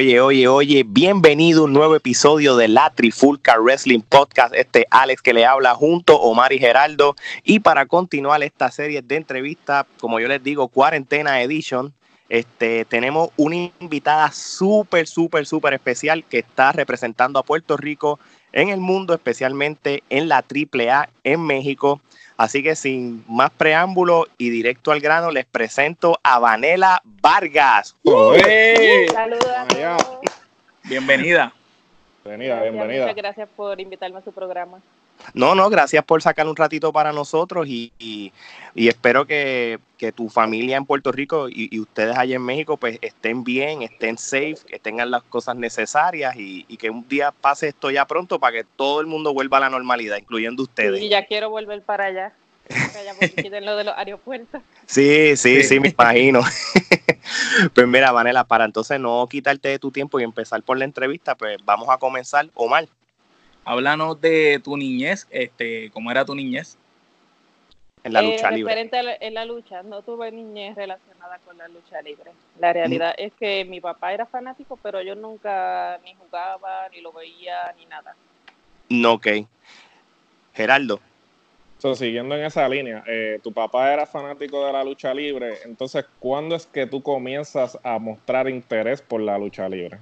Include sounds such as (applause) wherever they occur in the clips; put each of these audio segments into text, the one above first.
Oye, oye, oye, bienvenido a un nuevo episodio de la Trifulca Wrestling Podcast. Este Alex que le habla junto Omar y Geraldo. Y para continuar esta serie de entrevistas, como yo les digo, Cuarentena Edition, este, tenemos una invitada súper, súper, súper especial que está representando a Puerto Rico en el mundo, especialmente en la AAA en México. Así que sin más preámbulo y directo al grano, les presento a Vanela Vargas. Saludos. Bienvenida. Bienvenida, bienvenida. Muchas gracias por invitarme a su programa. No, no, gracias por sacar un ratito para nosotros y, y, espero que, tu familia en Puerto Rico y, ustedes allá en México pues estén bien, estén safe, que tengan las cosas necesarias y, que un día pase esto ya pronto para que todo el mundo vuelva a la normalidad, incluyendo ustedes. Y ya quiero volver para allá. Allá lo de los aeropuertos. Sí, sí, sí, me imagino. (laughs) pues mira, Vanela, para entonces no quitarte de tu tiempo y empezar por la entrevista, pues vamos a comenzar. Omar, Háblanos de tu niñez, este, ¿cómo era tu niñez? En la lucha eh, libre. en la lucha, no tuve niñez relacionada con la lucha libre. La realidad es que mi papá era fanático, pero yo nunca ni jugaba, ni lo veía, ni nada. No, ok. Geraldo. So, siguiendo en esa línea, eh, tu papá era fanático de la lucha libre, entonces, ¿cuándo es que tú comienzas a mostrar interés por la lucha libre?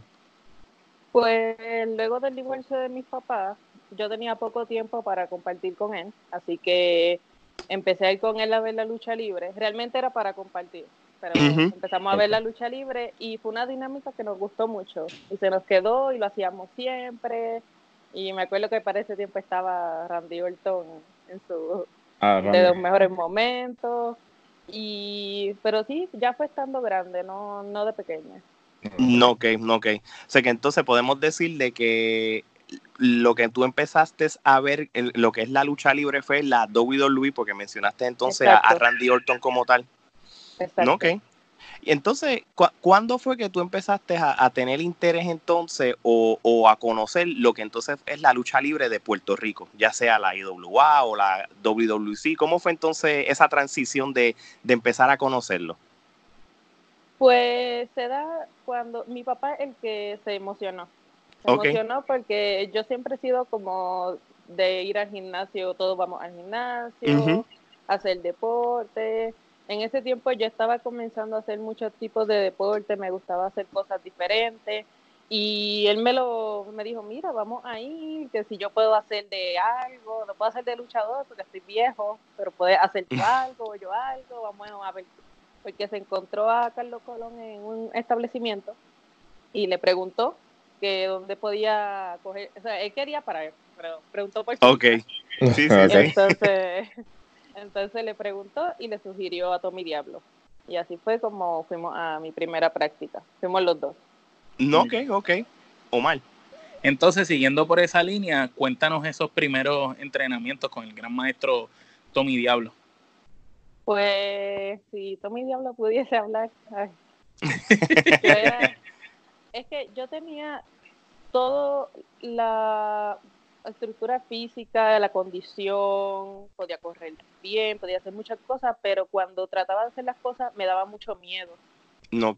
Pues luego del divorcio de mis papás, yo tenía poco tiempo para compartir con él, así que empecé a ir con él a ver la lucha libre. Realmente era para compartir, pero empezamos a ver la lucha libre y fue una dinámica que nos gustó mucho y se nos quedó y lo hacíamos siempre. Y me acuerdo que para ese tiempo estaba Randy Orton en su ah, de los mejores momentos. Y, pero sí, ya fue estando grande, no, no de pequeña. No, ok, no, ok. O sea que entonces podemos decir de que lo que tú empezaste a ver, lo que es la lucha libre fue la WWE, porque mencionaste entonces a, Randy Orton como tal. Exacto. ok. Y entonces, ¿cuándo fue que tú empezaste a, tener interés entonces o, a conocer lo que entonces es la lucha libre de Puerto Rico, ya sea la IWA o la WWC? ¿Cómo fue entonces esa transición de, de empezar a conocerlo? Pues se da cuando mi papá el que se emocionó. Se emocionó porque yo siempre he sido como de ir al gimnasio, todos vamos al gimnasio, hacer deporte. En ese tiempo yo estaba comenzando a hacer muchos tipos de deporte, me gustaba hacer cosas diferentes y él me lo me dijo, mira, vamos a ir, que si yo puedo hacer de algo, no puedo hacer de luchador porque estoy viejo, pero puedes hacer tú (laughs) algo, yo algo, vamos a ver porque se encontró a Carlos Colón en un establecimiento y le preguntó que dónde podía coger, o sea, él quería para él, pero preguntó por Ok, sí, sí, Entonces, (laughs) entonces le preguntó y le sugirió a Tommy Diablo. Y así fue como fuimos a mi primera práctica. Fuimos los dos. No, ok, ok. Omar. Entonces, siguiendo por esa línea, cuéntanos esos primeros entrenamientos con el gran maestro Tommy Diablo. Pues si Tommy Diablo pudiese hablar. (laughs) es que yo tenía toda la estructura física, la condición, podía correr bien, podía hacer muchas cosas, pero cuando trataba de hacer las cosas me daba mucho miedo.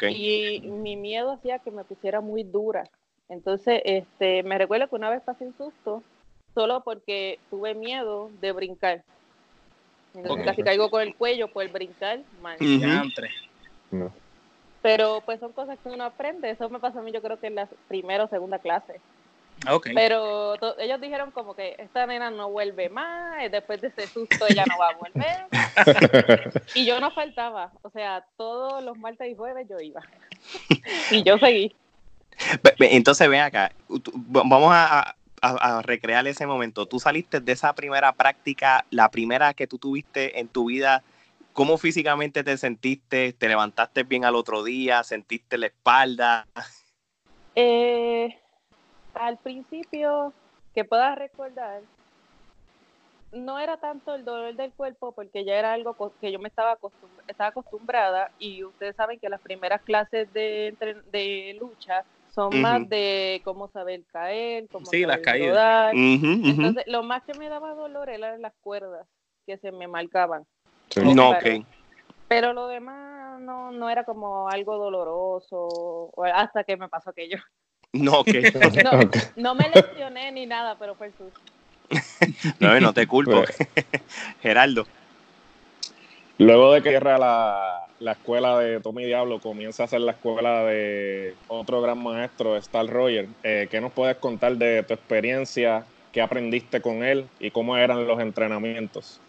Y mi miedo hacía que me pusiera muy dura. Entonces, este, me recuerdo que una vez pasé un susto solo porque tuve miedo de brincar. Entonces casi caigo con el cuello por brincar. Man. Pero pues son cosas que uno aprende. Eso me pasó a mí yo creo que en la primera o segunda clase. Okay. Pero ellos dijeron como que esta nena no vuelve más, después de ese susto ella no va a volver. (laughs) y yo no faltaba, o sea, todos los martes y jueves yo iba. (laughs) y yo seguí. Entonces ven acá, vamos a, a, recrear ese momento. Tú saliste de esa primera práctica, la primera que tú tuviste en tu vida. ¿Cómo físicamente te sentiste? ¿Te levantaste bien al otro día? ¿Sentiste la espalda? Eh, al principio, que puedas recordar, no era tanto el dolor del cuerpo porque ya era algo que yo me estaba, acostumbrada y ustedes saben que las primeras clases de lucha son más de cómo saber caer, cómo sí, las caídas. Entonces, lo más que me daba dolor eran las cuerdas que se me marcaban. No, ok. Pero lo demás no, no era como algo doloroso hasta que me pasó aquello. No, que (laughs) (laughs) no, me lesioné ni nada, pero fue susto. no, no te culpo. (laughs) Pues, Geraldo. Luego de que cierra la, la, escuela de Tommy Diablo, comienza a hacer la escuela de otro gran maestro, Star Roger. Eh, ¿Qué nos puedes contar de tu experiencia? ¿Qué aprendiste con él y cómo eran los entrenamientos?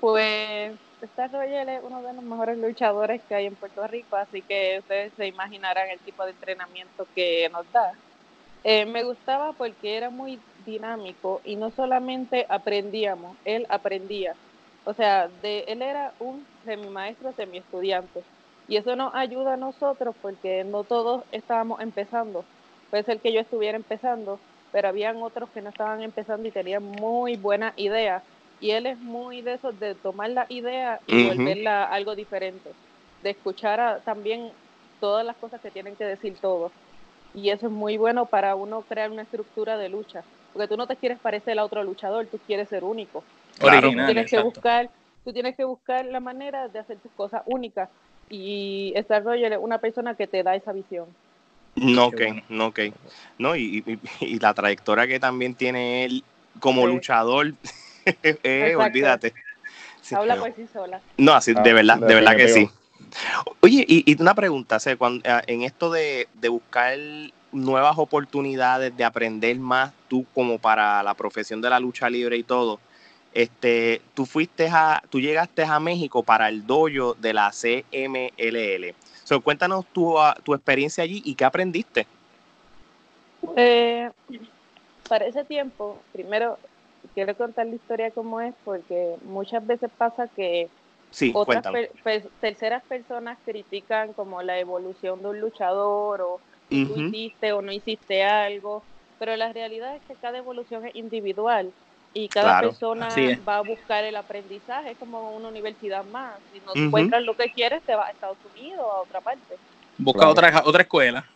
Pues Star Roger es uno de los mejores luchadores que hay en Puerto Rico, así que ustedes se imaginarán el tipo de entrenamiento que nos da. Eh, me gustaba porque era muy dinámico y no solamente aprendíamos, él aprendía. O sea, de, él era un semi maestro, semi estudiante. Y eso nos ayuda a nosotros porque no todos estábamos empezando. Puede ser que yo estuviera empezando, pero habían otros que no estaban empezando y tenían muy buenas ideas. Y él es muy de eso, de tomar la idea y volverla algo diferente. De escuchar también todas las cosas que tienen que decir todos. Y eso es muy bueno para uno crear una estructura de lucha porque tú no te quieres parecer a otro luchador, tú quieres ser único. Claro. tú tienes que buscar, tú tienes que buscar la manera de hacer tus cosas únicas y Star Roger es una persona que te da esa visión. No, ok, no, ok. No, y, la trayectoria que también tiene él como luchador, (laughs) eh, olvídate. Habla por sí sola. No, así, de ah, verdad, de verdad que sí. Oye, y, una pregunta, cuando, eh, en esto de, de buscar nuevas oportunidades de aprender más tú como para la profesión de la lucha libre y todo. Este, tú fuiste a, tú llegaste a México para el dojo de la CMLL. So, cuéntanos tu, ah, tu experiencia allí y qué aprendiste. Eh, para ese tiempo, primero quiero contar la historia como es, porque muchas veces pasa que otras terceras personas critican como la evolución de un luchador o tú hiciste o no hiciste algo, pero la realidad es que cada evolución es individual y cada persona va a buscar el aprendizaje, es como una universidad más. Si no encuentras lo que quieres, te vas a Estados Unidos o a otra parte. Busca otra, otra escuela.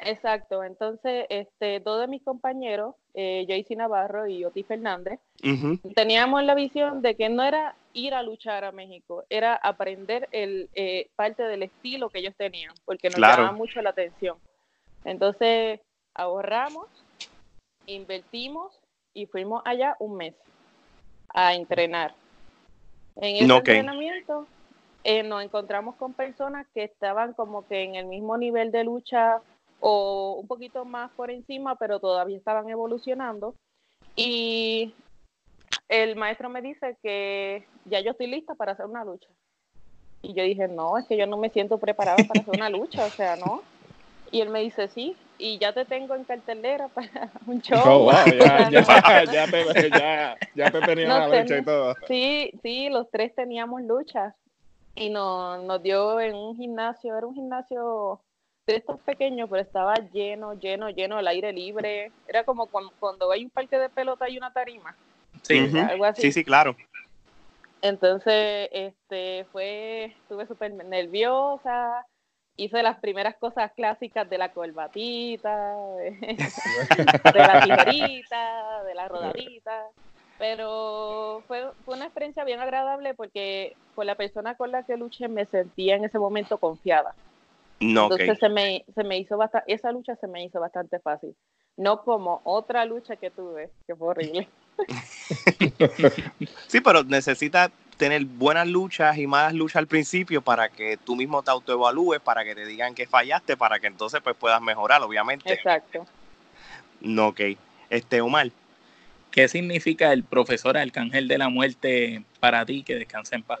Exacto. entonces este, dos de mis compañeros, eh, Jaycee Navarro y Oti Fernández, teníamos la visión de que no era ir a luchar a México, era aprender el eh, parte del estilo que ellos tenían, porque nos llamaba mucho la atención. Entonces ahorramos, invertimos y fuimos allá un mes a entrenar. En ese entrenamiento eh, nos encontramos con personas que estaban como que en el mismo nivel de lucha o un poquito más por encima, pero todavía estaban evolucionando. Y el maestro me dice que ya yo estoy lista para hacer una lucha. Y yo dije, no, es que yo no me siento preparada para hacer una lucha, o sea, no. Y él me dice, sí, y ya te tengo en cartelera (laughs) para un show. Oh, ya, ya, ya, te, ya, ya te tenía la lucha y todo. Sí, sí, los tres teníamos lucha. Y nos, nos dio en un gimnasio, era un gimnasio de estos pequeños, pero estaba lleno, lleno, lleno, al aire libre. Era como cuando, hay un parque de pelota y una tarima. Sí, algo así. sí, sí, claro. Entonces, este, fue, estuve súper nerviosa, hice las primeras cosas clásicas de la colbatita, (laughs) de, la tijerita, de la rodadita, pero fue, fue una experiencia bien agradable porque con la persona con la que luché me sentía en ese momento confiada. No, Entonces se, me, se me hizo bastante, esa lucha se me hizo bastante fácil. No como otra lucha que tuve, que fue horrible. (laughs) sí, pero necesitas tener buenas luchas y malas luchas al principio para que tú mismo te autoevalúes, para que te digan que fallaste, para que entonces pues puedas mejorar, obviamente. Exacto. No, ok. Este, Omar. ¿Qué significa el profesor Arcángel de la Muerte para ti? Que descanse en paz.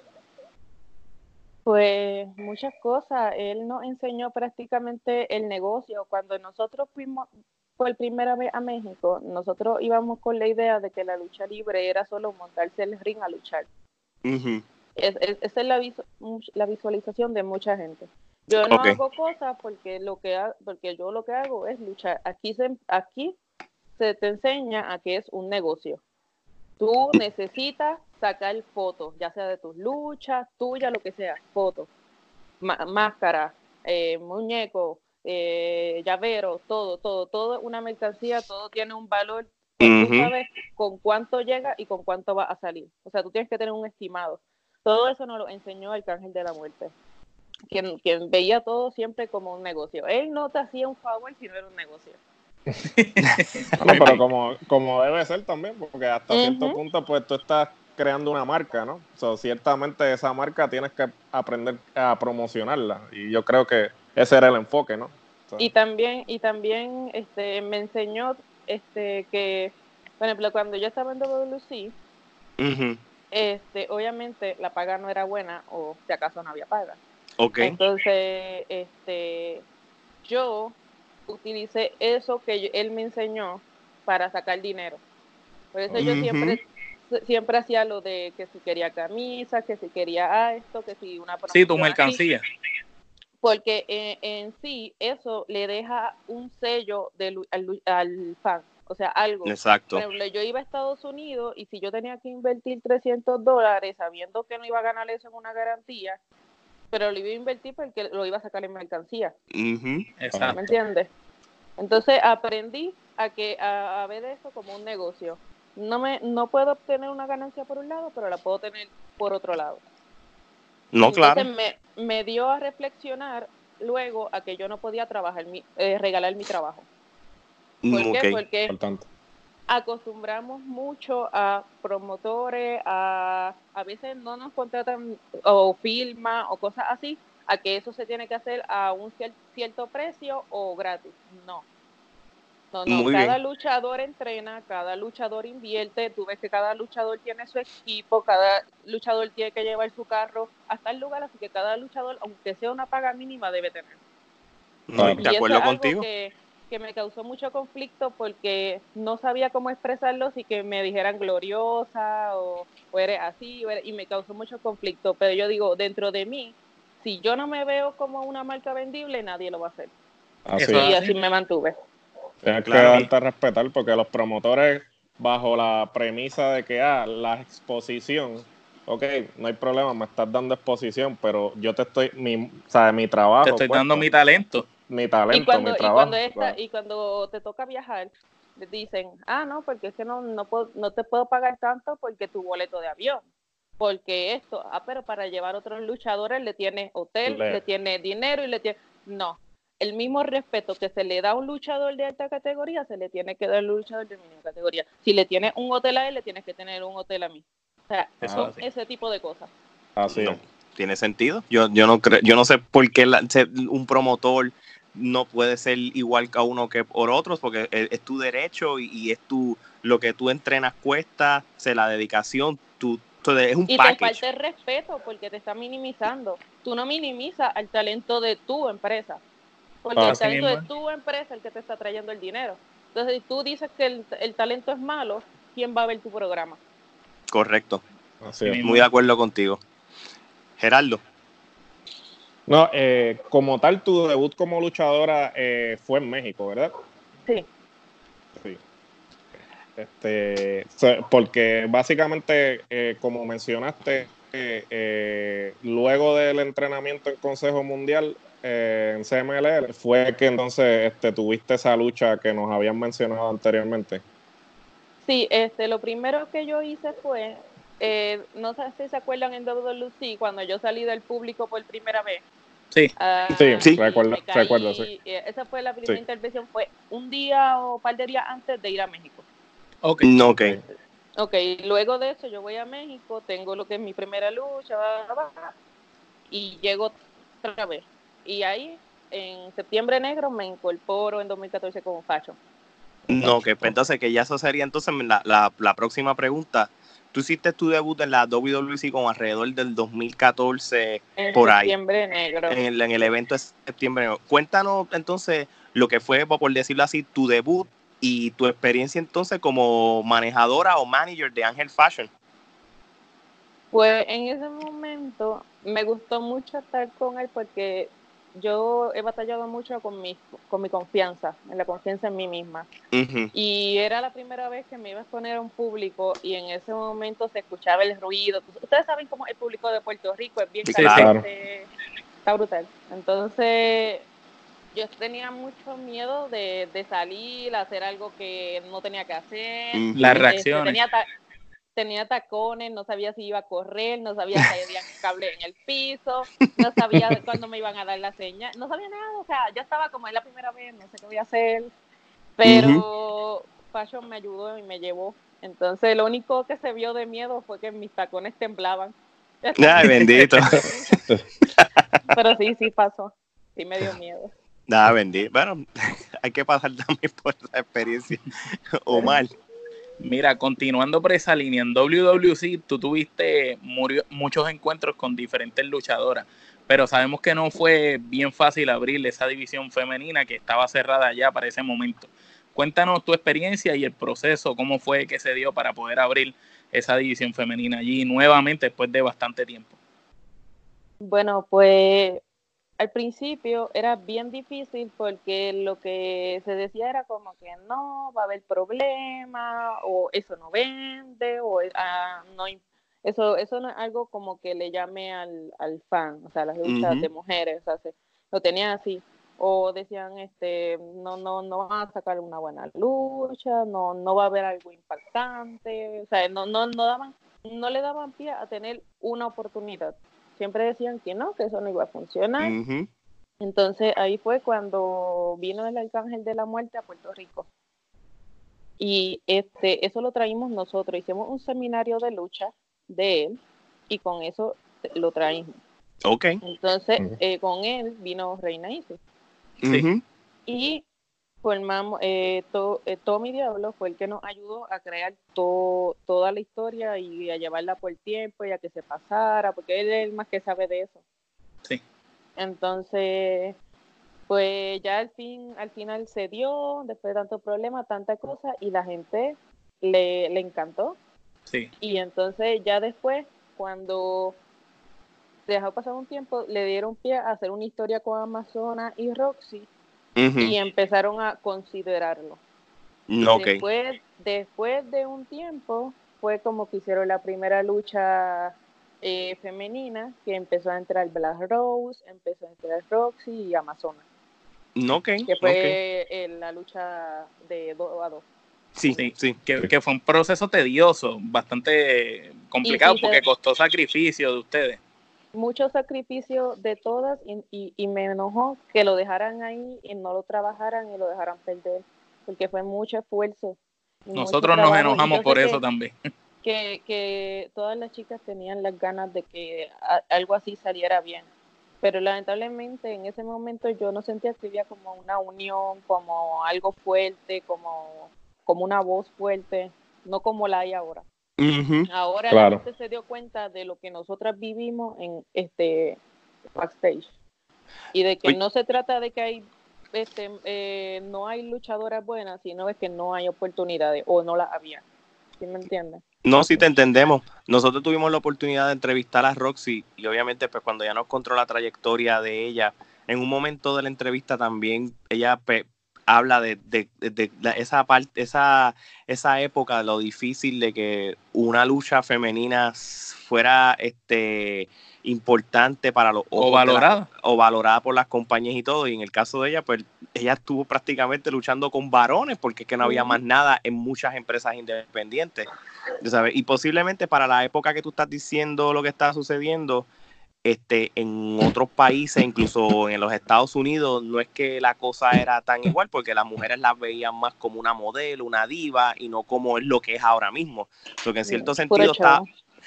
Pues muchas cosas. Él nos enseñó prácticamente el negocio. Cuando nosotros fuimos por primera vez a México, nosotros íbamos con la idea de que la lucha libre era solo montarse el ring a luchar. Esa es la, la, visualización de mucha gente. Yo no hago cosas porque lo que porque yo lo que hago es luchar. Aquí se, aquí se te enseña a que es un negocio. Tú necesitas sacar fotos, ya sea de tus luchas, tuyas, lo que sea, fotos, máscara, eh, muñeco, eh, llavero, todo, todo, todo una mercancía, todo tiene un valor. Tú sabes con cuánto llega y con cuánto va a salir. O sea, tú tienes que tener un estimado. Todo eso nos lo enseñó el Cángel de la Muerte. Quien, quien veía todo siempre como un negocio. Él no te hacía un favor si no era un negocio. (laughs) bueno, pero como, como debe ser también, porque hasta cierto punto, pues tú estás creando una marca, ¿no? So, ciertamente esa marca tienes que aprender a promocionarla. Y yo creo que ese era el enfoque, ¿no? y también, y también este, me enseñó este, que, por ejemplo, cuando yo estaba en WC, este, obviamente la paga no era buena o si acaso no había paga. Okay. Entonces, este, yo utilicé eso que él me enseñó para sacar dinero. Por eso yo siempre siempre hacía lo de que si quería camisa, que si quería esto, que si una Sí, tu mercancía. Porque en, sí eso le deja un sello al, fan, o sea, algo. Exacto. Por ejemplo, yo iba a Estados Unidos y si yo tenía que invertir 300 dólares sabiendo que no iba a ganar eso en una garantía, pero lo iba a invertir porque lo iba a sacar en mercancía. Exacto. ¿Me entiendes? Entonces aprendí a que a, ver eso como un negocio. No me no puedo obtener una ganancia por un lado, pero la puedo tener por otro lado. No, claro. Me, me dio a reflexionar luego a que yo no podía trabajar mi, eh, regalar mi trabajo. ¿Por mm, qué? Porque acostumbramos mucho a promotores, a a veces no nos contratan o firma o cosas así, a que eso se tiene que hacer a un cierto precio o gratis. No. No, no, cada luchador entrena, cada luchador invierte, tú ves que cada luchador tiene su equipo, cada luchador tiene que llevar su carro hasta el lugar, así que cada luchador, aunque sea una paga mínima, debe tener. No, de acuerdo contigo. Que, que, me causó mucho conflicto porque no sabía cómo expresarlo y que me dijeran gloriosa o, eres así, y me causó mucho conflicto. Pero yo digo, dentro de mí, si yo no me veo como una marca vendible, nadie lo va a hacer. y así me mantuve. Tienes que darte a respetar porque los promotores, bajo la premisa de que ah, la exposición, ok, no hay problema, me estás dando exposición, pero yo te estoy, mi, o sea, mi trabajo. Te estoy dando mi talento. Mi talento, mi trabajo. Y cuando, y cuando te toca viajar, te dicen, ah, no, porque es que no, no, puedo, no te puedo pagar tanto porque tu boleto de avión porque esto, ah, pero para llevar otros luchadores le tiene hotel, le, le tiene dinero y le tiene, no, el mismo respeto que se le da a un luchador de alta categoría, se le tiene que dar al luchador de mínima categoría. Si le tienes un hotel a él, le tienes que tener un hotel a mí. O sea, Eso, ese tipo de cosas. Así no, tiene sentido. Yo, yo no creo, yo no sé por qué un promotor no puede ser igual que uno que por otros, porque es, tu derecho y, es tu lo que tú entrenas cuesta, se la dedicación, tu, es un y te falta el respeto porque te está minimizando. Tú no minimizas al talento de tu empresa. Porque el talento de tu empresa el que te está trayendo el dinero. Entonces, si tú dices que el, talento es malo, ¿quién va a ver tu programa? Correcto. Muy de acuerdo contigo. Gerardo. No, eh, como tal, tu debut como luchadora eh, fue en México, ¿verdad? Sí. Sí. Este, porque básicamente, eh, como mencionaste, luego del entrenamiento en Consejo Mundial, eh, en CMLL fue que entonces este, tuviste esa lucha que nos habían mencionado anteriormente. Sí, este, lo primero que yo hice fue, eh, no sé si se acuerdan en WWC, cuando yo salí del público por primera vez. Sí, ah, sí, recuerdo, recuerdo sí. Eh, esa fue la primera intervención, fue un día o un par de días antes de ir a México. Ok. No, ok. Ok, luego de eso yo voy a México, tengo lo que es mi primera lucha, y llego otra vez. Y ahí, en septiembre negro, me incorporo en 2014 como facho. No, que pues entonces que ya eso sería entonces la, la, próxima pregunta. Tú hiciste tu debut en la WWC como alrededor del 2014 por ahí. Septiembre negro. En el, en el evento de septiembre negro. Cuéntanos entonces lo que fue, por decirlo así, tu debut y tu experiencia entonces como manejadora o manager de Ángel Fashion. Pues en ese momento me gustó mucho estar con él porque yo he batallado mucho con mi, con mi confianza, en la confianza en mí misma. Y era la primera vez que me iba a exponer a un público y en ese momento se escuchaba el ruido. Ustedes saben cómo el público de Puerto Rico es bien caliente, está brutal. Entonces yo tenía mucho miedo de, de, salir, hacer algo que no tenía que hacer. Las este, reacciones. Tenía, tenía tacones, no sabía si iba a correr, no sabía si había (laughs) cable en el piso, no sabía cuándo me iban a dar la señal, no sabía nada, o sea, ya estaba como es la primera vez, no sé qué voy a hacer, pero Fashion me ayudó y me llevó. Entonces, lo único que se vio de miedo fue que mis tacones temblaban. Ay, bendito. (laughs) pero sí, sí pasó, sí me dio miedo. Nada, bendito. Bueno, (laughs) hay que pasar también por esa experiencia, o mal. Mira, continuando por esa línea, en WWC tú tuviste muchos encuentros con diferentes luchadoras, pero sabemos que no fue bien fácil abrir esa división femenina que estaba cerrada ya para ese momento. Cuéntanos tu experiencia y el proceso, cómo fue que se dio para poder abrir esa división femenina allí nuevamente después de bastante tiempo. Bueno, pues al principio era bien difícil porque lo que se decía era como que no, va a haber problema, o eso no vende, o ah, no, eso, eso no es algo como que le llame al, al fan, o sea, las luchas de mujeres, o sea, lo tenían así. O decían, este, no, no, no van a sacar una buena lucha, no, no va a haber algo impactante, o sea, no, no, no daban, no le daban pie a tener una oportunidad siempre decían que no, que eso no iba a funcionar. Entonces ahí fue cuando vino el Arcángel de la Muerte a Puerto Rico. Y este, eso lo traímos nosotros, hicimos un seminario de lucha de él y con eso lo traímos. Ok. Entonces, eh, con él vino Reina Isis. Sí. Y formamos, eh, eh, Tommy Diablo fue el que nos ayudó a crear toda la historia y a llevarla por tiempo y a que se pasara, porque él es el más que sabe de eso. Sí. Entonces, pues ya al fin, al final se dio, después de tanto problema, tanta cosa, y la gente le, le encantó. Sí. Y entonces ya después, cuando dejó pasar un tiempo, le dieron pie a hacer una historia con Amazona y Roxy y empezaron a considerarlo. después, después de un tiempo fue como que hicieron la primera lucha eh, femenina, que empezó a entrar Black Rose, empezó a entrar Roxy y Amazona. Okay, que fue la lucha de 2 a 2. Sí, sí, sí. Que, fue un proceso tedioso, bastante complicado porque costó sacrificio de ustedes mucho sacrificio de todas y, y, me enojó que lo dejaran ahí y no lo trabajaran y lo dejaran perder, porque fue mucho esfuerzo. Nosotros nos enojamos por eso también. (laughs) Que, que todas las chicas tenían las ganas de que algo así saliera bien, pero lamentablemente en ese momento yo no sentía que había como una unión, como algo fuerte, como, como una voz fuerte, no como la hay ahora. Ahora la gente se dio cuenta de lo que nosotras vivimos en este backstage y de que no se trata de que hay este, eh, no hay luchadoras buenas, sino es que no hay oportunidades o no las había. ¿Sí me entiendes? No, sí te entendemos. Nosotros tuvimos la oportunidad de entrevistar a Roxy y obviamente pues cuando ya nos contó la trayectoria de ella, en un momento de la entrevista también ella habla de, esa parte, esa, esa época, lo difícil de que una lucha femenina fuera este importante para los o valorada. o valorada por las compañías y todo. Y en el caso de ella pues ella estuvo prácticamente luchando con varones porque es que no había más nada en muchas empresas independientes ¿sabes? y posiblemente para la época que tú estás diciendo lo que está sucediendo este, en otros países, incluso en los Estados Unidos, no es que la cosa era tan igual, porque las mujeres las veían más como una modelo, una diva, y no como es lo que es ahora mismo. Porque en cierto sentido está,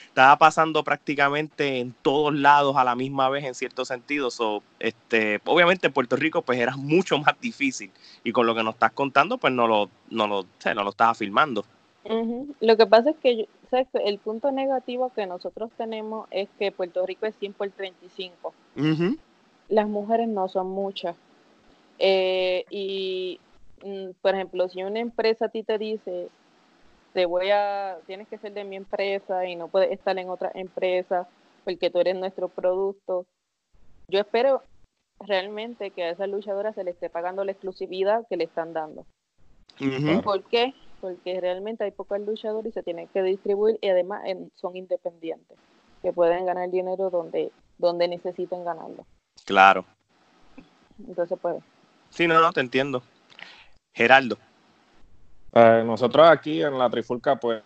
estaba pasando prácticamente en todos lados a la misma vez, en cierto sentido. este, obviamente en Puerto Rico pues era mucho más difícil, y con lo que nos estás contando, pues no lo, no lo, no lo estás afirmando. Lo que pasa es que el punto negativo que nosotros tenemos es que Puerto Rico es 100 por 35. Las mujeres no son muchas. Eh, y, mm, por ejemplo, si una empresa a ti te dice, te voy a, tienes que ser de mi empresa y no puedes estar en otra empresa porque tú eres nuestro producto, yo espero realmente que a esa luchadora se le esté pagando la exclusividad que le están dando. ¿Por qué? Porque realmente hay pocos luchadores y se tienen que distribuir y además son independientes, que pueden ganar dinero donde, donde necesiten ganarlo. Claro. Entonces puede. Sí, no, no, te entiendo. Geraldo. Eh, nosotros aquí en la Trifulca, pues,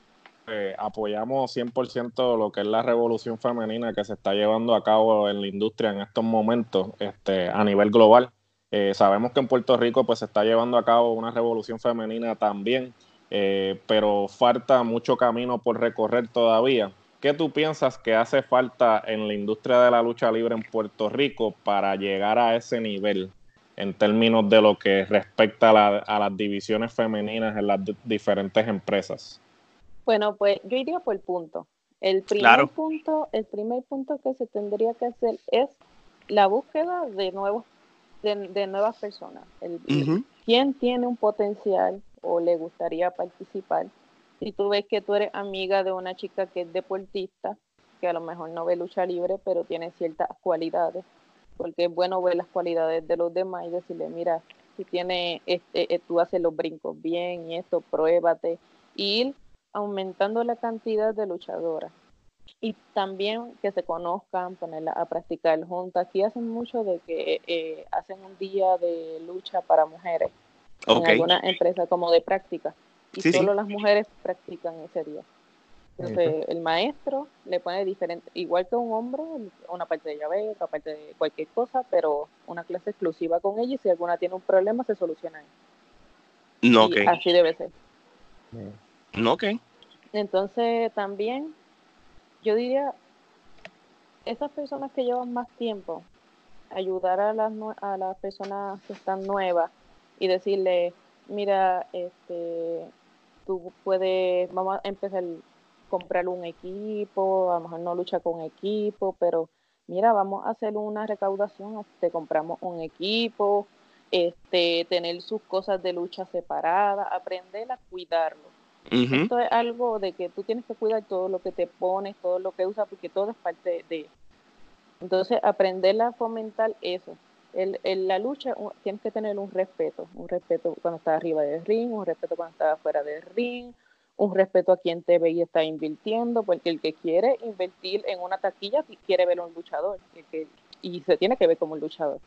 eh, apoyamos 100% lo que es la revolución femenina que se está llevando a cabo en la industria en estos momentos este, a nivel global. Eh, sabemos que en Puerto Rico pues se está llevando a cabo una revolución femenina también, eh, pero falta mucho camino por recorrer todavía. ¿Qué tú piensas que hace falta en la industria de la lucha libre en Puerto Rico para llegar a ese nivel en términos de lo que respecta a, las divisiones femeninas en las diferentes empresas? Bueno, pues yo iría por el punto. El primer punto, el primer punto que se tendría que hacer es la búsqueda de nuevos, de, nuevas personas. El, ¿Quién tiene un potencial o le gustaría participar? Si tú ves que tú eres amiga de una chica que es deportista, que a lo mejor no ve lucha libre, pero tiene ciertas cualidades, porque es bueno ver las cualidades de los demás y decirle, mira, si tiene, este, eh, tú haces los brincos bien y esto, pruébate. Y ir aumentando la cantidad de luchadoras. Y también que se conozcan, ponerla a practicar juntas. Aquí hacen mucho de que eh, hacen un día de lucha para mujeres en alguna empresa como de práctica. Y solo las mujeres practican ese día. Entonces, el maestro le pone diferente, igual que un hombre, una parte de llave, otra parte de cualquier cosa, pero una clase exclusiva con ella y si alguna tiene un problema se soluciona ahí. No, Así debe ser. Ok. Entonces también yo diría, esas personas que llevan más tiempo, ayudar a las, a las personas que están nuevas y decirle, mira, este, tú puedes, vamos a empezar a comprar un equipo, a lo mejor no lucha con equipo, pero mira, vamos a hacer una recaudación, te compramos un equipo, este, tener sus cosas de lucha separadas, aprender a cuidarlo esto es algo de que tú tienes que cuidar todo lo que te pones, todo lo que usas, porque todo es parte de... Entonces, aprender a fomentar eso. En la lucha tienes que tener un respeto, un respeto cuando estás arriba del ring, un respeto cuando estás fuera del ring, un respeto a quien te ve y está invirtiendo, porque el que quiere invertir en una taquilla quiere ver a un luchador y se tiene que ver como un luchador.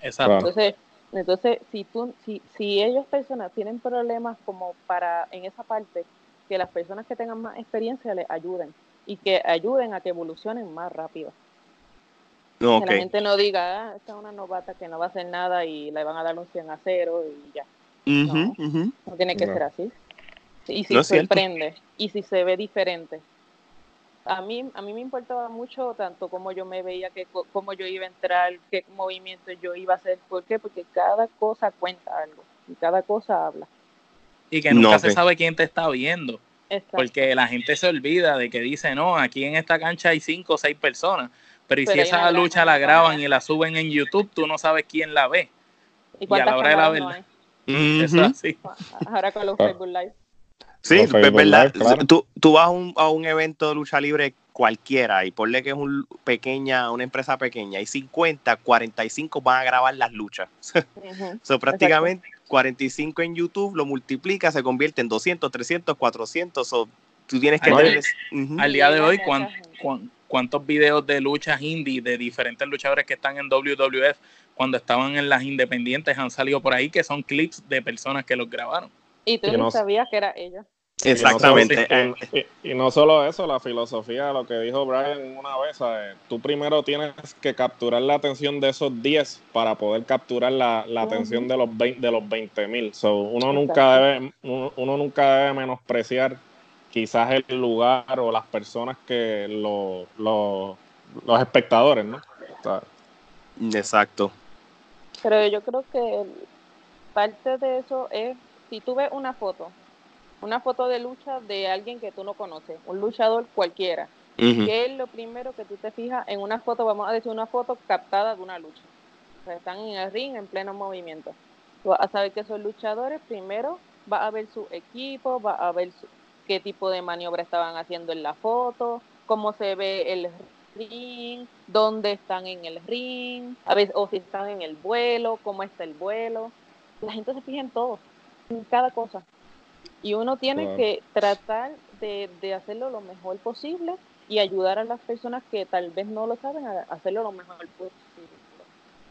Exacto. Entonces, entonces, si tú, si, si ellos personas tienen problemas como para en esa parte, que las personas que tengan más experiencia les ayuden y que ayuden a que evolucionen más rápido. Que la gente no diga, ah, esta es una novata que no va a hacer nada y le van a dar un 100 a 0 y ya. no, no tiene que ser así. Y si sorprende, y si se ve diferente, a mí, a mí me importaba mucho tanto como yo me veía, que cómo yo iba a entrar, qué movimiento yo iba a hacer. ¿Por qué? Porque cada cosa cuenta algo y cada cosa habla. Y que nunca se sabe quién te está viendo. Porque la gente se olvida de que dice, no, aquí en esta cancha hay cinco o seis personas. Pero, y si esa lucha la graban y la suben en YouTube, tú no sabes quién la ve. Y, a la hora de la verdad. Eso así. (laughs) Ahora con los ah. Facebook Live. Sí, es verdad. Tú, tú, vas a un, a un, evento de lucha libre cualquiera y ponle que es un pequeña, una empresa pequeña y 50, 45 van a grabar las luchas. (laughs) Uh prácticamente 45 en YouTube lo multiplica, se convierte en 200, 300, 400. So, tú tienes que Al día de hoy, ¿cuántos videos de luchas indie de diferentes luchadores que están en WWF cuando estaban en las independientes han salido por ahí que son clips de personas que los grabaron? Y tú no sabías que era ella. Exactamente. Y no, solo, eso, la filosofía, lo que dijo Brian una vez, tú primero tienes que capturar la atención de esos 10 para poder capturar la, atención de los 20 de los 20 mil. uno, nunca debe, uno, nunca debe menospreciar quizás el lugar o las personas que los espectadores, ¿no? Exacto. Pero yo creo que parte de eso es si tú ves una foto, una foto de lucha de alguien que tú no conoces, un luchador cualquiera, ¿qué es lo primero que tú te fijas en una foto, vamos a decir una foto captada de una lucha? O sea, están en el ring en pleno movimiento. Tú vas a saber que son luchadores, primero va a ver su equipo, va a ver qué tipo de maniobra estaban haciendo en la foto, cómo se ve el ring, dónde están en el ring, a veces, o si están en el vuelo, cómo está el vuelo. La gente se fija en todo cada cosa. Y uno tiene que tratar de, de, hacerlo lo mejor posible y ayudar a las personas que tal vez no lo saben a hacerlo lo mejor posible.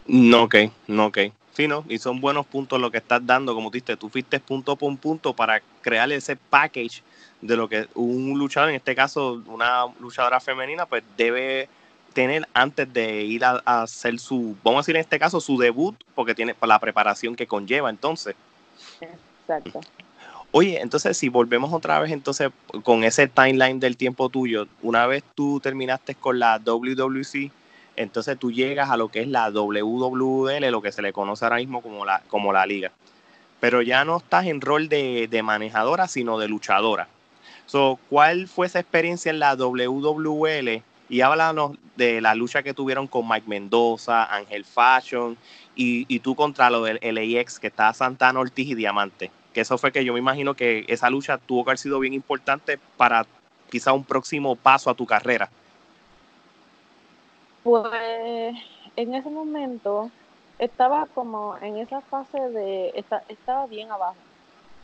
No, ok, no, ok. Sí, ¿no? Y son buenos puntos lo que estás dando, como dices, tú fuiste punto por punto para crear ese package de lo que un luchador, en este caso una luchadora femenina, pues debe tener antes de ir a, hacer su, vamos a decir en este caso, su debut, porque tiene la preparación que conlleva entonces. Exacto. Oye, entonces si volvemos otra vez entonces con ese timeline del tiempo tuyo, una vez tú terminaste con la WWC, entonces tú llegas a lo que es la WWL, lo que se le conoce ahora mismo como la, como la liga. Pero ya no estás en rol de, de manejadora, sino de luchadora. So, ¿Cuál fue esa experiencia en la WWL? Y háblanos de la lucha que tuvieron con Mike Mendoza, Ángel Fashion y, y tú contra lo del LAX, que está Santana Ortiz y Diamante. Que eso fue que yo me imagino que esa lucha tuvo que haber sido bien importante para quizá un próximo paso a tu carrera. Pues en ese momento estaba como en esa fase de, estaba bien abajo.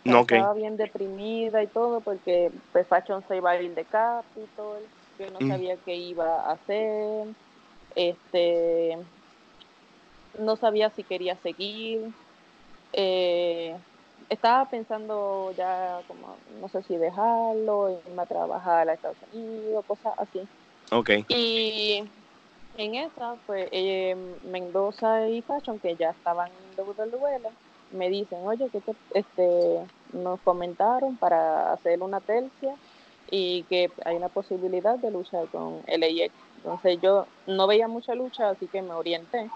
Estaba bien deprimida y todo porque pues Fashion se iba a ir de Capitol, yo no mm. sabía qué iba a hacer, este, no sabía si quería seguir, eh, estaba pensando ya como, no sé si dejarlo, irme a trabajar a Estados Unidos, cosas así. Ok. Y en esa, pues eh, Mendoza y Fashion, que ya estaban en WWL, me dicen, oye, que este, nos comentaron para hacer una tercia y que hay una posibilidad de luchar con LAX. Entonces yo no veía mucha lucha, así que me orienté.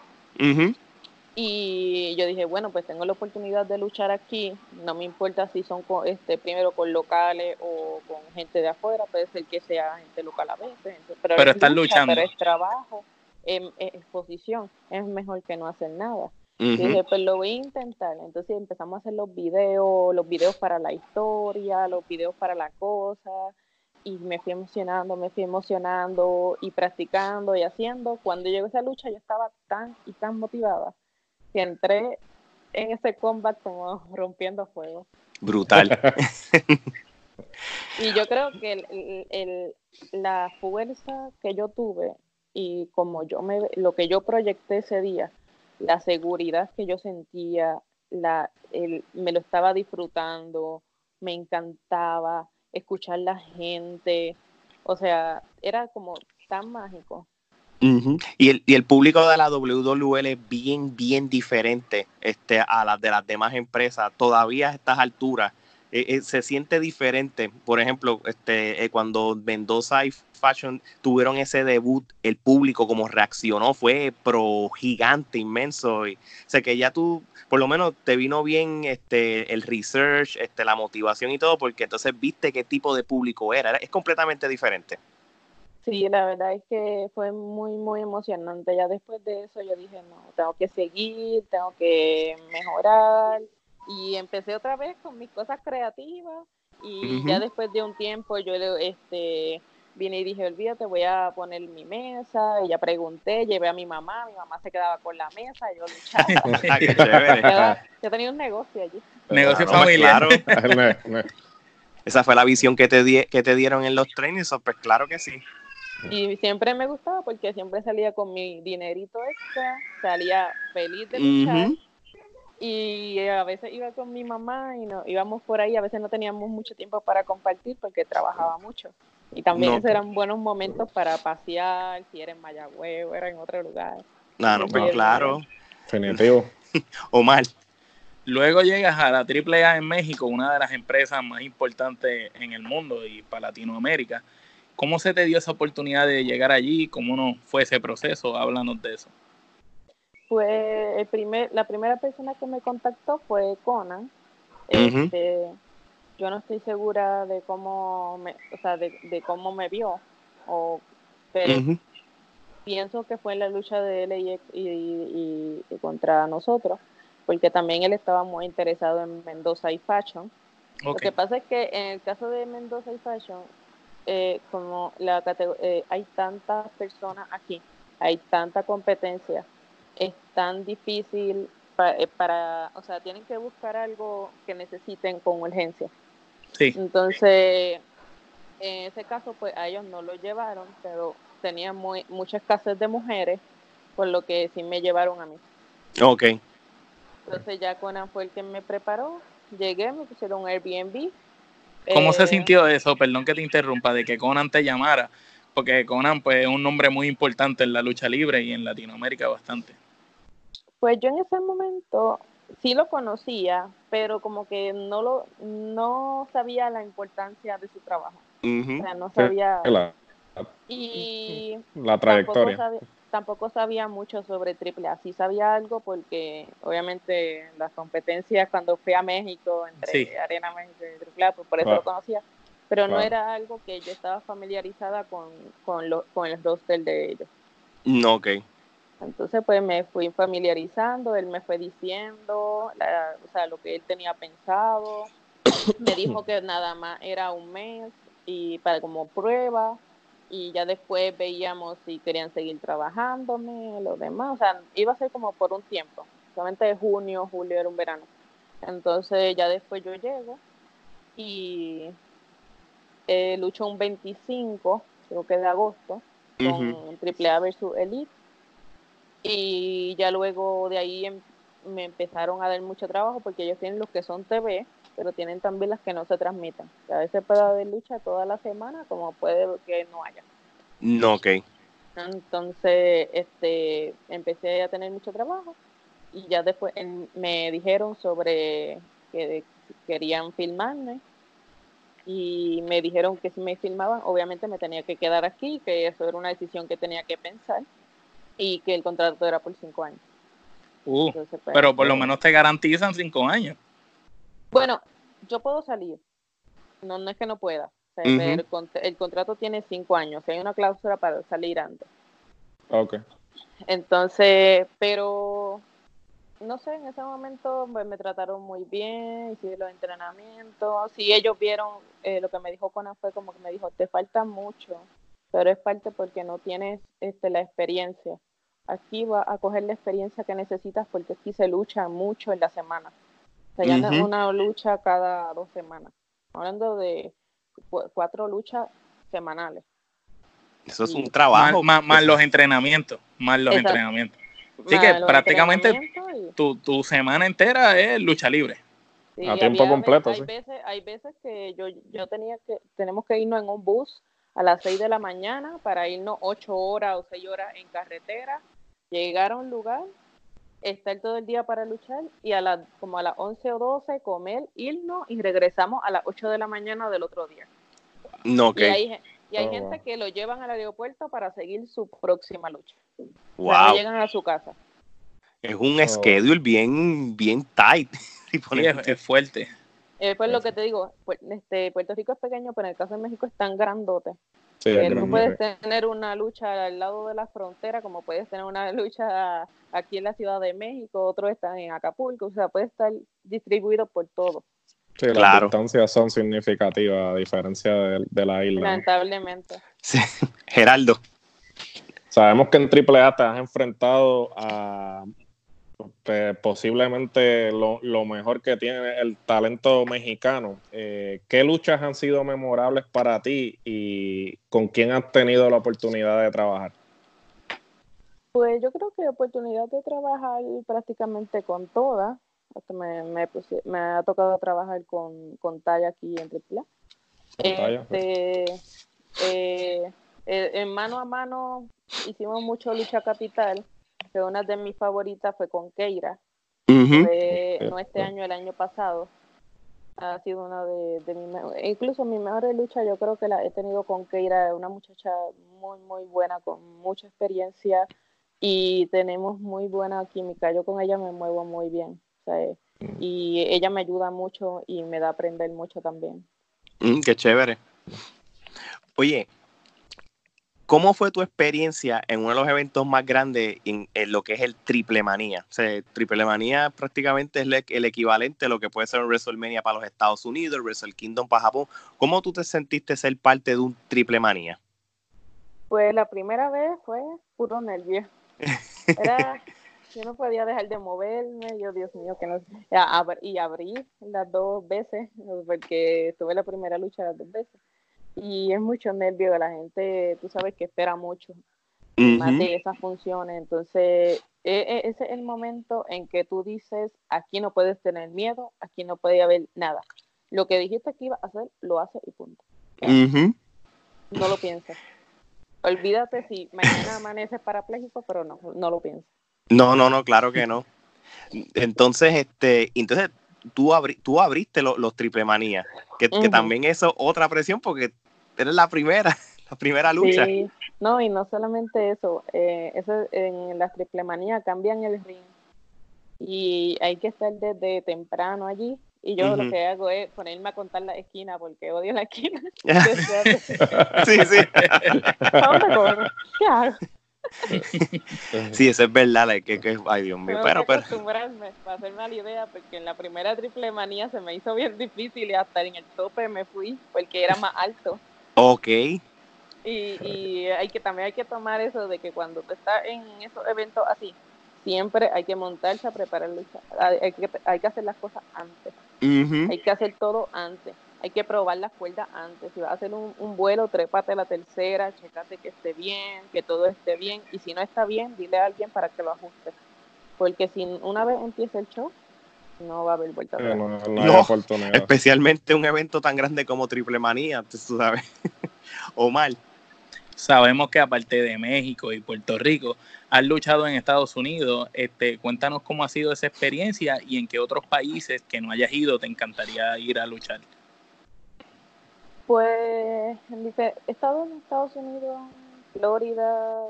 Y yo dije, bueno, pues tengo la oportunidad de luchar aquí, no me importa si son con, este, primero con locales o con gente de afuera, puede ser que sea gente local a veces, pero, pero están luchando. Pero es trabajo, es, exposición, es mejor que no hacer nada. dije, pues lo voy a intentar. Entonces empezamos a hacer los videos, los videos para la historia, los videos para la cosa, y me fui emocionando, me fui emocionando y practicando y haciendo. Cuando llegó esa lucha yo estaba tan y tan motivada que entré en ese combat como (laughs) rompiendo fuego. Brutal. y yo creo que el, la fuerza que yo tuve y como yo me, lo que yo proyecté ese día, la seguridad que yo sentía, la, el, me lo estaba disfrutando, me encantaba escuchar la gente, o sea, era como tan mágico y, el, y el público de la WWL es bien, bien diferente este, a las de las demás empresas. Todavía a estas alturas eh, eh, se siente diferente. Por ejemplo, este, eh, cuando Mendoza y Fashion tuvieron ese debut, el público como reaccionó fue pro gigante, inmenso. Y, que ya tú, por lo menos te vino bien este, el research, este, la motivación y todo, porque entonces viste qué tipo de público era. Es completamente diferente. Sí, la verdad es que fue muy, muy emocionante. Ya después de eso yo dije, no, tengo que seguir, tengo que mejorar. Y empecé otra vez con mis cosas creativas. Y ya después de un tiempo yo este, vine y dije, olvídate, voy a poner mi mesa. Y ya pregunté, llevé a mi mamá, mi mamá se quedaba con la mesa, y yo luchaba. (laughs) (laughs) yo tenía un negocio allí. Negocio familiar. (laughs) Esa fue la visión que te, di que te dieron en los trainings, pues claro que sí. Y siempre me gustaba porque siempre salía con mi dinerito extra, salía feliz de luchar. Y a veces iba con mi mamá y no, íbamos por ahí, a veces no teníamos mucho tiempo para compartir porque trabajaba mucho. Y también esos eran buenos momentos para pasear, si era en Mayagüez o era en otro lugar. Claro, pues claro. Definitivo. (laughs) Omar. Luego llegas a la AAA en México, una de las empresas más importantes en el mundo y para Latinoamérica. ¿Cómo se te dio esa oportunidad de llegar allí? ¿Cómo no fue ese proceso? Háblanos de eso. Pues el primer, la primera persona que me contactó fue Conan. Este, yo no estoy segura de cómo me, o sea, de, cómo me vio, o, pero pienso que fue en la lucha de él y, contra nosotros, porque también él estaba muy interesado en Mendoza y Fashion. Lo que pasa es que en el caso de Mendoza y Fashion, eh, como la eh, hay tantas personas aquí, hay tanta competencia, es tan difícil eh, para, o sea, tienen que buscar algo que necesiten con urgencia. Sí. Entonces, en ese caso, pues a ellos no lo llevaron, pero tenían muy, mucha escasez de mujeres, por lo que sí me llevaron a mí. Ok. Entonces ya Conan fue el que me preparó. Llegué, me pusieron Airbnb. ¿Cómo se Eh, sintió eso? Perdón que te interrumpa, de que Conan te llamara, porque Conan pues, es un nombre muy importante en la lucha libre y en Latinoamérica bastante. Pues yo en ese momento sí lo conocía, pero como que no lo no sabía la importancia de su trabajo. O sea, no sabía La, y la tampoco trayectoria. sabía, tampoco sabía mucho sobre AAA. Sí sabía algo porque obviamente las competencias cuando fui a México entre Sí. Arena México y AAA, pues por eso lo conocía, pero no era algo que yo estaba familiarizada con con, lo- con el roster de ellos. No, ok. Entonces, pues me fui familiarizando, él me fue diciendo la- o sea, lo que él tenía pensado. Me dijo (coughs) que nada más era un mes y para como prueba y ya después veíamos si querían seguir trabajándome, lo demás, o sea, iba a ser como por un tiempo, solamente junio, julio era un verano. Entonces ya después yo llego y eh, lucho un 25, creo que de agosto, con Ujú. AAA versus Elite. Y ya luego de ahí em- me empezaron a dar mucho trabajo porque ellos tienen los que son TV, pero tienen también las que no se transmiten. Que a veces puede haber lucha toda la semana, como puede que no haya. No, ok. Entonces, este, empecé a tener mucho trabajo y ya después en- me dijeron sobre que querían filmarme y me dijeron que si me filmaban, obviamente me tenía que quedar aquí, que eso era una decisión que tenía que pensar y que el contrato era por cinco años. Uh, Entonces, pues, pero por lo menos te garantizan cinco años. Bueno, yo puedo salir. No, no es que no pueda. O sea, Ujú. el, cont- el contrato tiene cinco años. Hay una cláusula para salir antes. Ok. Entonces, pero no sé, en ese momento pues, me trataron muy bien, hice los entrenamientos. Sí, ellos vieron, eh, lo que me dijo Conan fue como que me dijo, te falta mucho, pero es parte porque no tienes este, la experiencia. Aquí va a coger la experiencia que necesitas porque aquí se lucha mucho en la semana. O sea, ya no es Ujú. una lucha cada dos semanas. Hablando de cu- cuatro luchas semanales. Eso es un Más, trabajo. más- más los entrenamientos, más los Exacto. entrenamientos. Así Más que prácticamente y- tu, tu semana entera es lucha libre. Sí, A tiempo completo, hay sí. Veces, hay veces que yo, yo tenía que, tenemos que irnos en un bus a las 6 de la mañana para irnos 8 horas o 6 horas en carretera, llegar a un lugar, estar todo el día para luchar y a las como a las 11 o 12 comer, irnos y regresamos a las 8 de la mañana del otro día. No, ok. Y hay, gen- y hay Oh, gente wow. que lo llevan al aeropuerto para seguir su próxima lucha. O sea, no Wow. llegan a su casa. Es un Oh. schedule bien, bien tight. (laughs) Sí, es, es fuerte. Eh, pues lo que te digo, este, Puerto Rico es pequeño, pero en el caso de México es tan grandote Sí, es que tú grande. puedes tener una lucha al lado de la frontera, como puedes tener una (laughs) lucha aquí en la Ciudad de México, otros están en Acapulco, o sea, puede estar distribuido por todo, Sí, las Claro. distancias son significativas a diferencia de, de la isla. lamentablemente. Sí. Geraldo. Sabemos que en AAA te has enfrentado a posiblemente lo, lo mejor que tiene el talento mexicano. Eh, ¿Qué luchas han sido memorables para ti y con quién has tenido la oportunidad de trabajar? Pues yo creo que oportunidad de trabajar prácticamente con todas, hasta me, me, ha tocado trabajar con, con Talla aquí en Talla, pues. Este, eh, eh, en mano a mano hicimos mucho lucha capital, que una de mis favoritas fue con Keira, no este año, el año pasado. Ha sido una de, de mis mejores, incluso mi mejor lucha yo creo que la he tenido con Keira, una muchacha muy, muy buena, con mucha experiencia y tenemos muy buena química. Yo con ella me muevo muy bien. eh, y ella me ayuda mucho y me da a aprender mucho también. Mm, qué chévere. Oye, ¿cómo fue tu experiencia en uno de los eventos más grandes en, en lo que es el Triple Manía? O sea, Triple Manía prácticamente es el equivalente a lo que puede ser un WrestleMania para los Estados Unidos, el Wrestle Kingdom para Japón. ¿Cómo tú te sentiste ser parte de un Triple Manía? Pues la primera vez fue puro nervio. Era, (laughs) yo no podía dejar de moverme, yo Dios mío, que no y abrí las dos veces, porque tuve la primera lucha las dos veces. Y es mucho nervio, la gente, tú sabes que espera mucho, más Ujú. de esas funciones. Entonces, e, e, ese es el momento en que tú dices, aquí no puedes tener miedo, aquí no puede haber nada. Lo que dijiste que iba a hacer, lo hace y punto. No lo pienses. Olvídate si mañana amaneces parapléjico, pero no, no lo pienses. No, no, no, claro que no. Entonces, este, entonces tú, tú abriste los triple manía, que, también eso otra presión porque eres la primera, (laughs) la primera lucha. Sí. No, y no solamente eso, eh, eso en las triple manía cambian el ring y hay que estar desde temprano allí y yo lo que hago es ponerme a contar la esquina porque odio la esquina. (laughs) (laughs) sí, sí. ¿Qué hago? sí, eso es verdad, que, que, ay Dios mío, pero, pero... acostumbrarme, para hacerme la idea, porque en la primera triple manía se me hizo bien difícil y hasta en el tope me fui, porque era más alto. Ok. Y, y hay que también hay que tomar eso de que cuando tú estás en esos eventos así, siempre hay que montarse a preparar hay que, hay que hacer las cosas antes. Hay que hacer todo antes. Hay que probar las cuerdas antes. Si vas a hacer un, un vuelo, trépate la tercera, checate que esté bien, que todo esté bien. Y si no está bien, dile a alguien para que lo ajuste. Porque si una vez empieza el show, no va a haber vuelta atrás. no, especialmente un evento tan grande como Triple Manía, tú sabes. (laughs) o mal. Sabemos que aparte de México y Puerto Rico, has luchado en Estados Unidos. Este, cuéntanos cómo ha sido esa experiencia y en qué otros países que no hayas ido te encantaría ir a luchar. Pues he estado en Estados Unidos, Florida,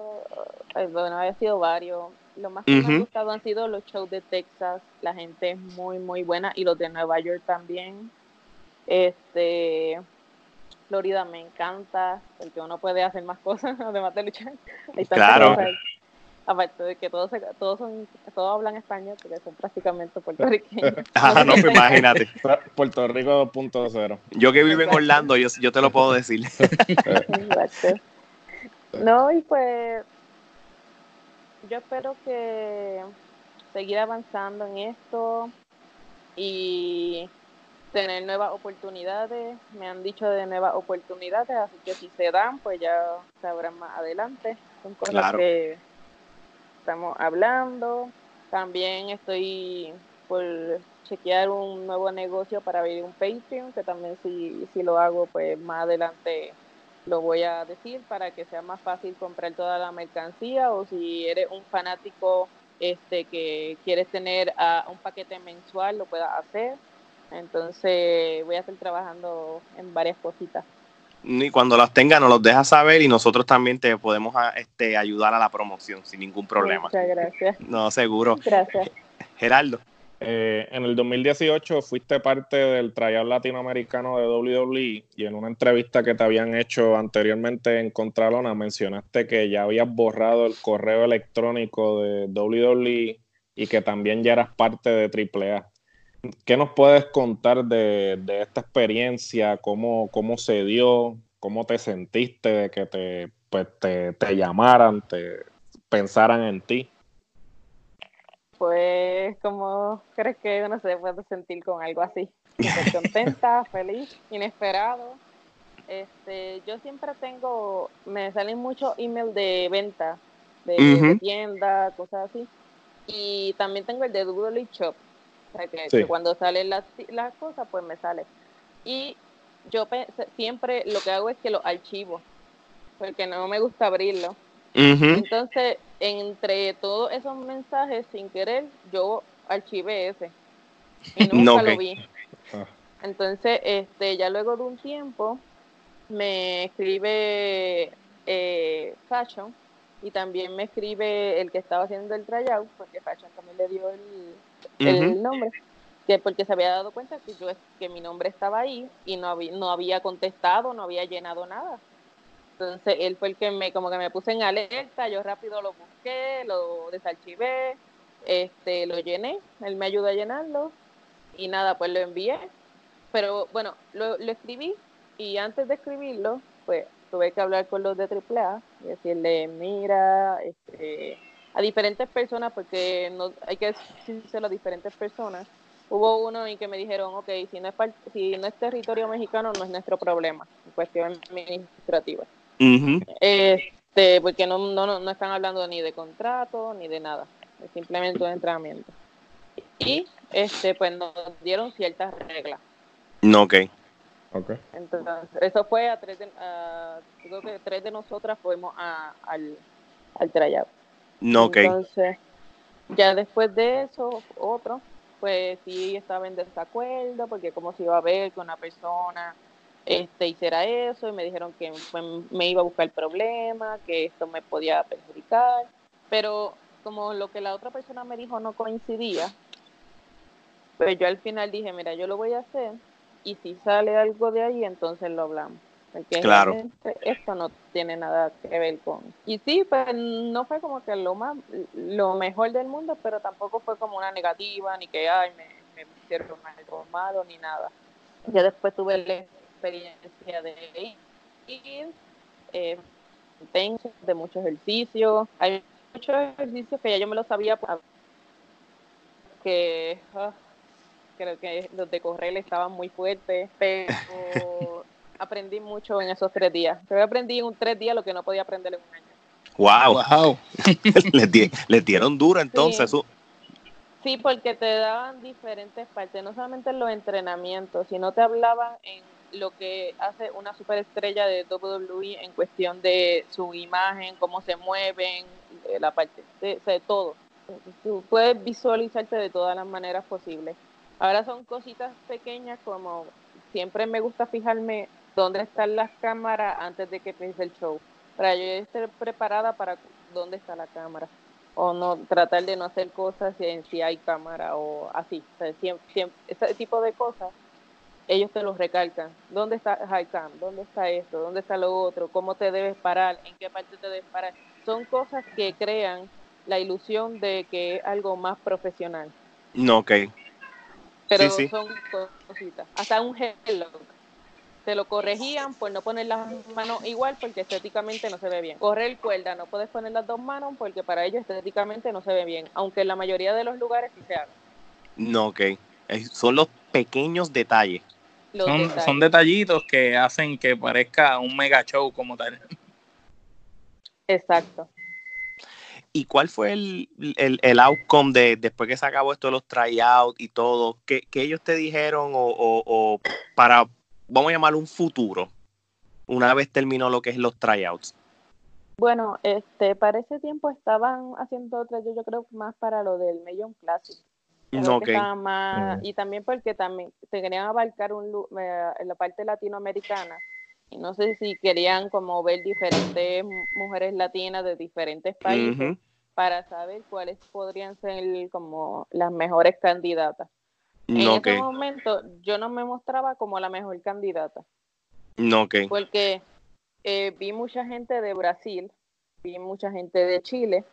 bueno, ha sido varios. Lo más que me ha gustado han sido los shows de Texas, la gente es muy, muy buena y los de Nueva York también. Este, Florida me encanta, porque uno puede hacer más cosas (laughs) además de luchar. claro aparte de que todos, todos, son, todos hablan español, porque son prácticamente puertorriqueños. (laughs) Ah, no, pues imagínate. (laughs) Puerto Rico 2.0. Yo que vivo en Orlando, yo, yo te lo puedo decir. Exacto. No, y pues yo espero que seguir avanzando en esto y tener nuevas oportunidades. Me han dicho de nuevas oportunidades, así que si se dan, pues ya sabrán más adelante. Son cosas que estamos hablando. También estoy por chequear un nuevo negocio para abrir un Patreon, que también si, si lo hago, pues más adelante lo voy a decir para que sea más fácil comprar toda la mercancía o si eres un fanático este que quieres tener a un paquete mensual lo puedas hacer. Entonces voy a estar trabajando en varias cositas y cuando las tenga nos los dejas saber y nosotros también te podemos ah, este, ayudar a la promoción sin ningún problema. Muchas gracias. No, seguro. Gracias. Geraldo. Eh, en el 2018 fuiste parte del tryout latinoamericano de WWE y en una entrevista que te habían hecho anteriormente en Contralona mencionaste que ya habías borrado el correo electrónico de WWE y que también ya eras parte de AAA. ¿Qué nos puedes contar de, esta experiencia? ¿Cómo, ¿Cómo se dio? ¿Cómo te sentiste de que te, pues, te, llamaran, te pensaran en ti? Pues, ¿cómo crees que uno se puede sentir con algo así? (laughs) contenta, feliz, inesperado. Este, yo siempre tengo, me salen muchos emails de venta, de, tienda, cosas así. Y también tengo el de Doodle Shop, o sea, que, cuando salen las, las cosas, pues me sale. Y yo siempre lo que hago es que lo archivo, porque no me gusta abrirlo. Entonces, entre todos esos mensajes, sin querer, yo archivé ese. Y (laughs) nunca lo vi. Ah. Entonces, este, ya luego de un tiempo, me escribe eh, Fashion y también me escribe el que estaba haciendo el tryout, porque Fashion también le dio el, el nombre, que porque se había dado cuenta que yo que mi nombre estaba ahí y no había, no había contestado, no había llenado nada. Entonces él fue el que me como que me puse en alerta, yo rápido lo busqué, lo desarchivé, este lo llené, él me ayudó a llenarlo y nada, pues lo envié. Pero bueno, lo, escribí y antes de escribirlo, pues tuve que hablar con los de AAA y decirle, mira, este a diferentes personas, porque no hay que decírselo a diferentes personas. Hubo uno en que me dijeron, ok, si no es, si no es territorio mexicano, no es nuestro problema, en cuestión administrativa. Este, porque no, no, no están hablando ni de contrato ni de nada. es simplemente un entrenamiento. Y este pues nos dieron ciertas reglas. No, ok. Okay. Entonces, eso fue a tres de, creo que tres de nosotras fuimos a, al, al tryout. No, ok. Entonces, ya después de eso, otro, pues sí estaba en desacuerdo, porque como se iba a ver que una persona este, hiciera eso, y me dijeron que me iba a buscar el problema, que esto me podía perjudicar, pero como lo que la otra persona me dijo no coincidía, pues yo al final dije, mira, yo lo voy a hacer y si sale algo de ahí, entonces lo hablamos. Porque claro. esto no tiene nada que ver con... Y sí, pues no fue como que lo más lo mejor del mundo, pero tampoco fue como una negativa, ni que, ay, me, me hicieron algo malo, ni nada. Ya después tuve la experiencia de ir, eh, de mucho ejercicio. Hay muchos ejercicios que ya yo me lo sabía que... Ah, creo que los de correr estaban muy fuertes, pero (laughs) aprendí mucho en esos tres días. Yo aprendí en un tres días lo que no podía aprender en un año. ¡Wow! wow. les, dieron duro entonces. Sí. sí, porque te daban diferentes partes, no solamente en los entrenamientos, sino te hablaban en lo que hace una superestrella de WWE en cuestión de su imagen, cómo se mueven, la parte de, de todo. Tú puedes visualizarte de todas las maneras posibles. Ahora son cositas pequeñas como siempre me gusta fijarme dónde están las cámaras antes de que empiece el show, para yo estar preparada para dónde está la cámara o no tratar de no hacer cosas si, si hay cámara o así, ese tipo de cosas ellos te los recalcan. ¿Dónde está cam? ¿Dónde está esto? ¿Dónde está lo otro? ¿Cómo te debes parar? ¿En qué parte te debes parar? Son cosas que crean la ilusión de que es algo más profesional. No, ok. Pero son cositas. Hasta un hello. Te lo corregían por no poner las manos igual porque estéticamente no se ve bien. Correr cuerda, no puedes poner las dos manos porque para ellos estéticamente no se ve bien, aunque en la mayoría de los lugares sí se haga. No, ok. Son los pequeños detalles. Son, son detallitos que hacen que parezca un mega show como tal. Exacto. ¿Y cuál fue el, el, outcome de después que se acabó esto de los tryouts y todo? ¿Qué, ellos te dijeron o, para, vamos a llamarlo un futuro, una vez terminó lo que es los tryouts? Bueno, este, para ese tiempo estaban haciendo otra, yo, creo más para lo del Million Classic. Okay. Más, y también porque también se querían abarcar un, eh, en la parte latinoamericana y no sé si querían como ver diferentes mujeres latinas de diferentes países para saber cuáles podrían ser como las mejores candidatas. en ese momento yo no me mostraba como la mejor candidata. No, Porque eh, vi mucha gente de Brasil, vi mucha gente de Chile,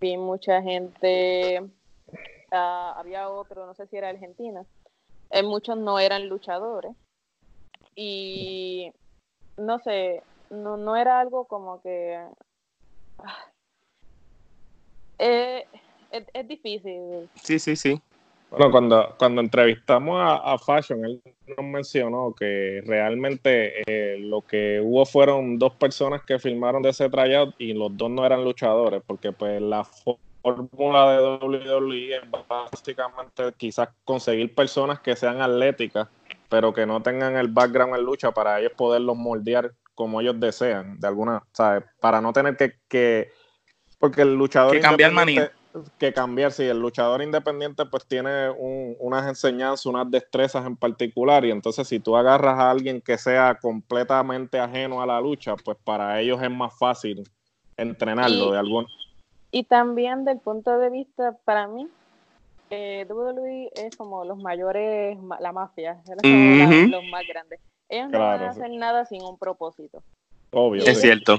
vi mucha gente, ah, había otro, no sé si era Argentina, eh, muchos no eran luchadores. Y no sé, no, no era algo como que... Ah, eh, es, difícil. Sí, sí, sí. Bueno, cuando, cuando entrevistamos a, Fashion, él nos mencionó que realmente eh, lo que hubo fueron dos personas que filmaron de ese tryout y los dos no eran luchadores, porque pues la fórmula de WWE es básicamente quizás conseguir personas que sean atléticas pero que no tengan el background en lucha para ellos poderlos moldear como ellos desean, de alguna, ¿sabes? Para no tener que, que porque el luchador que cambiar manía. Que cambiar, sí, el luchador independiente pues tiene unas enseñanzas, unas destrezas en particular y entonces si tú agarras a alguien que sea completamente ajeno a la lucha, pues para ellos es más fácil entrenarlo de algún... Y también del punto de vista, para mí, eh, WWE es como los mayores, la mafia, (laughs) los más grandes. Ellos no van a hacer nada sin un propósito. Obvio. Es cierto.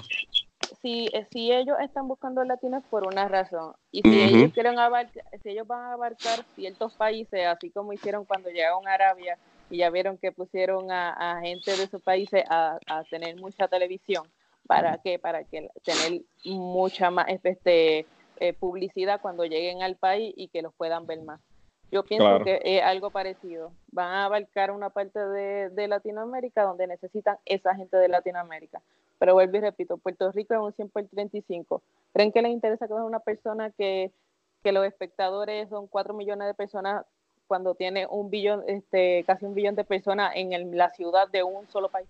Si, eh, si ellos están buscando latinos por una razón, y si ellos quieren abarcar, si ellos van a abarcar ciertos países, así como hicieron cuando llegaron a Arabia, y ya vieron que pusieron a, gente de esos países a, a, tener mucha televisión, ¿para qué? Para que tener mucha más este, eh, publicidad cuando lleguen al país y que los puedan ver más. Yo pienso que es algo parecido. Van a abarcar una parte de, Latinoamérica donde necesitan esa gente de Latinoamérica. Pero vuelvo y repito, Puerto Rico es un 100 por 35. ¿Creen que les interesa que es una persona que, que los espectadores son 4 millones de personas cuando tiene un billón, este, casi un billón de personas en la ciudad de un solo país.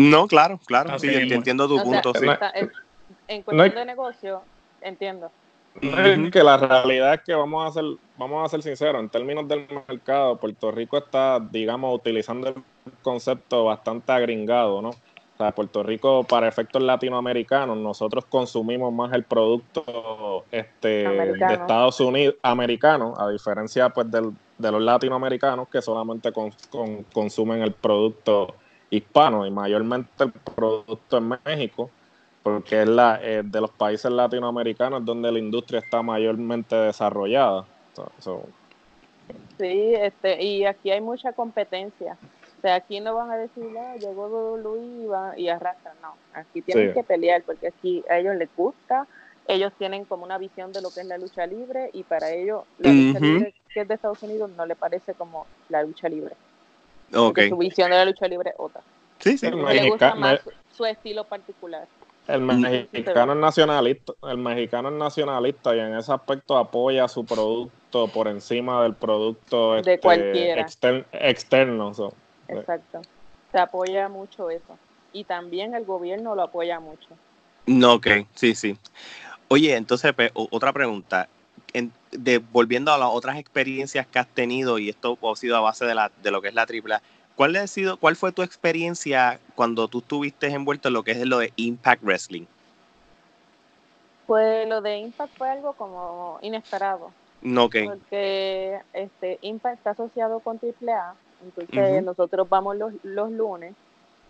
No, claro, claro, sí, entiendo tu punto. sí. en cuestión de negocio, entiendo. que la realidad es que vamos a ser, vamos a ser sinceros, en términos del mercado, Puerto Rico está, digamos, utilizando el concepto bastante agringado, ¿no? O sea, Puerto Rico, para efectos latinoamericanos, nosotros consumimos más el producto este, de Estados Unidos americano, a diferencia pues del, de los latinoamericanos que solamente consumen el producto hispano y mayormente el producto en México, porque es la eh, de los países latinoamericanos donde la industria está mayormente desarrollada. Sí, este, y aquí hay mucha competencia. O sea, aquí no van a decir, ah, llegó Luis y, va, y arrastran. No, aquí tienen que pelear porque aquí a ellos les gusta, ellos tienen como una visión de lo que es la lucha libre y para ellos la lucha libre que es de Estados Unidos no le parece como la lucha libre. Okay. Su visión de la lucha libre es otra. Sí, sí. Le gusta más su, estilo particular. El mexicano es nacionalista, el mexicano es nacionalista y en ese aspecto apoya su producto por encima del producto de este, cualquiera. externo. Exacto. Se apoya mucho eso. Y también el gobierno lo apoya mucho. No, ok, sí, sí. Oye, entonces, otra pregunta. De, volviendo a las otras experiencias que has tenido, y esto ha sido a base de, la, de lo que es la AAA, ¿cuál, ha sido, ¿cuál fue tu experiencia cuando tú estuviste envuelto en lo que es lo de Impact Wrestling? Pues lo de Impact fue algo como inesperado. No, okay. Porque este, Impact está asociado con AAA, entonces nosotros vamos los, los lunes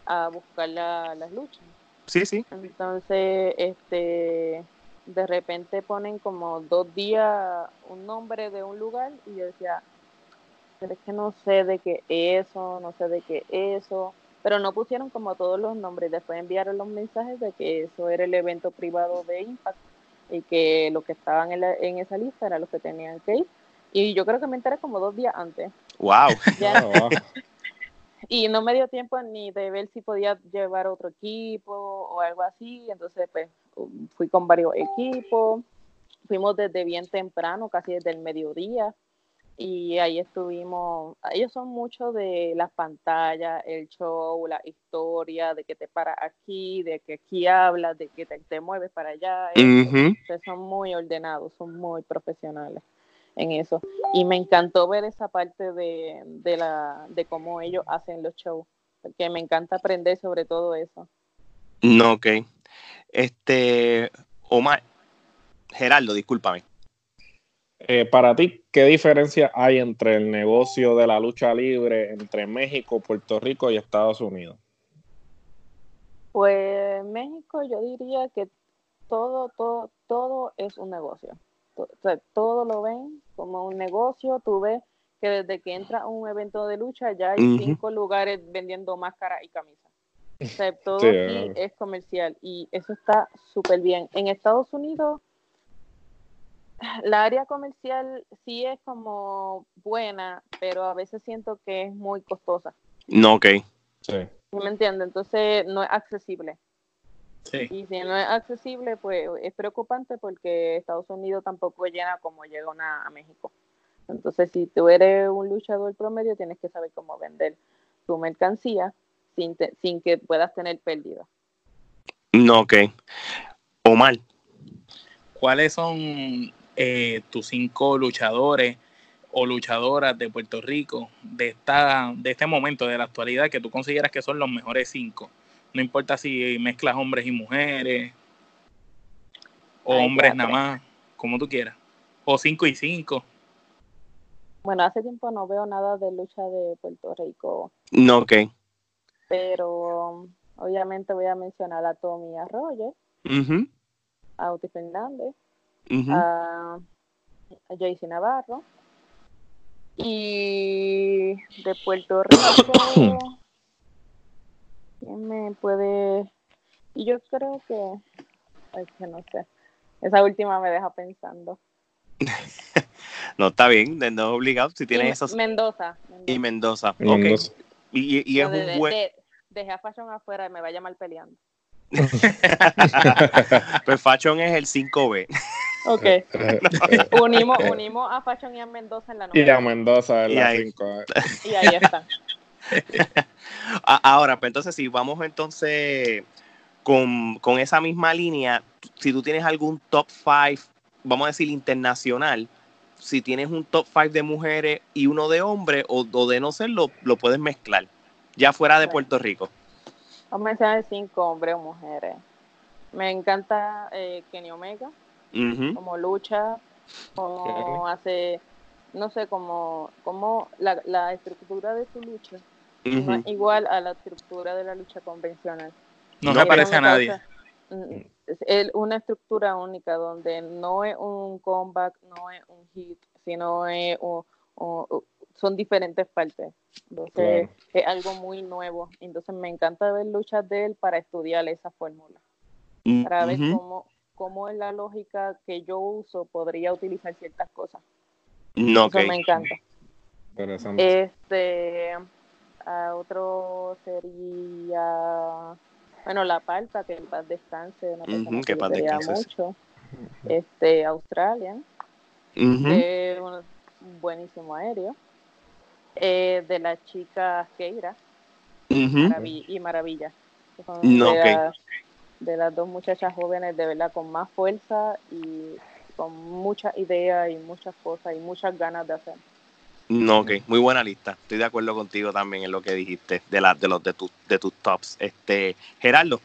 a buscar las luchas. Sí, sí. Entonces, este, de repente ponen como dos días un nombre de un lugar y yo decía, pero es que no sé de qué eso, no sé de qué eso, pero no pusieron como todos los nombres, después enviaron los mensajes de que eso era el evento privado de Impact y que los que estaban en, en esa lista eran los que tenían que ir. Y yo creo que me enteré como dos días antes. (laughs) ¡Wow! Y no me dio tiempo ni de ver si podía llevar otro equipo o algo así, entonces pues fui con varios equipos, fuimos desde bien temprano, casi desde el mediodía, y ahí estuvimos, ellos son mucho de las pantallas, el show, la historia, de que te paras aquí, de que aquí hablas, de que te, mueves para allá, son muy ordenados, son muy profesionales en eso. Y me encantó ver esa parte de, de, la, de cómo ellos hacen los shows, porque me encanta aprender sobre todo eso. No, ok. Este, Omar, Geraldo, discúlpame. Eh, para ti, ¿qué diferencia hay entre el negocio de la lucha libre entre México, Puerto Rico y Estados Unidos? Pues México yo diría que todo, todo, todo es un negocio. Todo lo ven como un negocio. Tú ves que desde que entra un evento de lucha ya hay cinco lugares vendiendo máscaras y camisas (laughs) todo aquí es comercial y eso está súper bien. En Estados Unidos, la área comercial sí es como buena, pero a veces siento que es muy costosa. No, ok. Sí. ¿Me entiendes? Entonces no es accesible. Sí. Y si no es accesible, pues es preocupante porque Estados Unidos tampoco llena como llega a México. Entonces, si tú eres un luchador promedio, tienes que saber cómo vender tu mercancía sin, que puedas tener pérdida. No, ok. Omar. ¿Cuáles son eh, tus cinco luchadores o luchadoras de Puerto Rico de, esta, de este momento, de la actualidad, que tú consideras que son los mejores cinco? No importa si mezclas hombres y mujeres, o hombres nada más, como tú quieras. O cinco y cinco. Bueno, hace tiempo no veo nada de lucha de Puerto Rico. No, ok pero obviamente voy a mencionar a Tommy Arroyo, a Uti Fernández, a, a Jaycee Navarro, y de Puerto Rico, (coughs) ¿quién me puede...? Y yo creo que, es que no sé, esa última me deja pensando. (laughs) no, está bien, no obligado, si tienes esos... Mendoza, Y Mendoza, ok. Y, y es un buen dejé a Fashion afuera y me va a llamar peleando. (laughs) pues Fashion es el 5B. (laughs) Ok. Unimos, unimos a Fashion y a Mendoza en la novela. Y a Mendoza en la 5. Y ahí está. Ahora, pues entonces si vamos entonces con, con, esa misma línea, si tú tienes algún top 5, vamos a decir internacional, si tienes un top 5 de mujeres y uno de hombres, o, de no serlo, lo puedes mezclar, ya fuera de Puerto Rico. Vamos a mencionar cinco hombres o mujeres. Me encanta eh, Kenny Omega, como lucha, como hace, no sé, como, como la, la estructura de su lucha igual a la estructura de la lucha convencional. No, se parece a nadie. Mm, es una estructura única donde no es un comeback, no es un hit, sino es son diferentes partes. Entonces es algo muy nuevo. Entonces me encanta ver luchas de él para estudiar esa fórmula. Para ver cómo, cómo es la lógica que yo uso podría utilizar ciertas cosas. No, Eso me encanta. Este otro sería, bueno, La Palta, que en paz descanse, una persona que, mucho. Este, Australia, un buenísimo aéreo. Eh, de la chica Keira y Maravilla. de, las dos muchachas jóvenes de verdad con más fuerza y con mucha idea y muchas cosas y muchas ganas de hacer. No, ok, muy buena lista. Estoy de acuerdo contigo también en lo que dijiste de la, de los de, de tus tops. Este, Gerardo.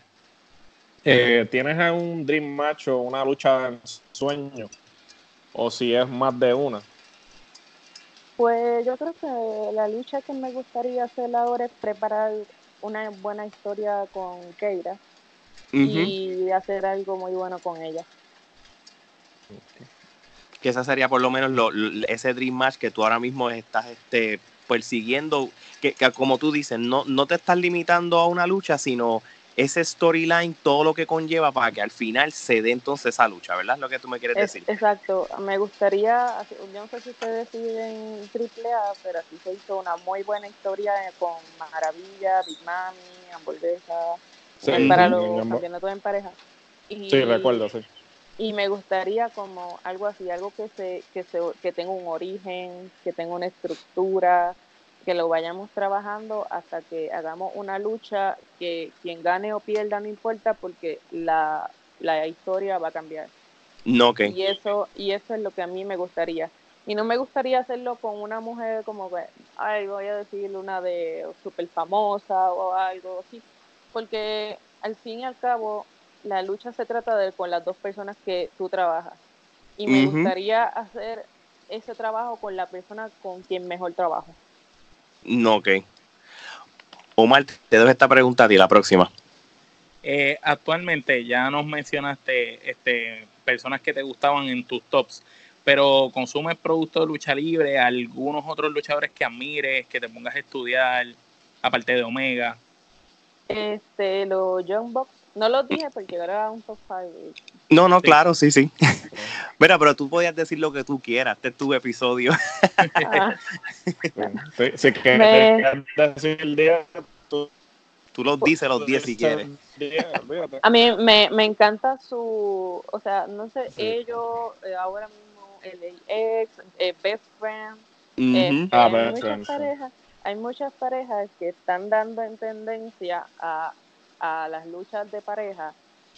Eh, ¿Tienes un dream match o una lucha en sueño? O si es más de una. Pues yo creo que la lucha que me gustaría hacer ahora es preparar una buena historia con Keira y hacer algo muy bueno con ella que esa sería por lo menos lo, ese Dream Match que tú ahora mismo estás este, persiguiendo, que, como tú dices, no, no te estás limitando a una lucha, sino ese storyline, todo lo que conlleva para que al final se dé entonces esa lucha, ¿verdad? Lo que tú me quieres decir. Exacto, me gustaría, yo no sé si ustedes siguen Triple A, pero así se hizo una muy buena historia con Maravilla, Big Mami, Hamburguesa, para los campeonatos en pareja. sí, recuerdo, sí y me gustaría como algo así, algo que se, que se, que tenga un origen, que tenga una estructura, que lo vayamos trabajando hasta que hagamos una lucha que quien gane o pierda no importa porque la, la historia va a cambiar. No, okay. Y eso, y eso es lo que a mí me gustaría. Y no me gustaría hacerlo con una mujer como que, ay, voy a decir una de súper famosa o algo así. Porque al fin y al cabo, la lucha se trata de con las dos personas que tú trabajas. Y me gustaría hacer ese trabajo con la persona con quien mejor trabajo. No, ok. Omar, te doy esta pregunta a ti, la próxima. Eh, actualmente ya nos mencionaste este, personas que te gustaban en tus tops, pero consumes productos de lucha libre, algunos otros luchadores que admires, que te pongas a estudiar, aparte de Omega. Este, los Young Bucks no lo dije porque era un top 5. No, no, claro, sí, sí. (laughs) Mira, pero tú podías decir lo que tú quieras. Este es tu episodio. Ah. sí, que decir el día, tú, tú los dices los 10 si quieres. A mí me, me encanta su, o sea, no sé, ellos eh, ahora mismo, el ex, eh, Best Friend, este, ah, hay, muchas parejas, hay muchas parejas que están dando en tendencia a a las luchas de pareja,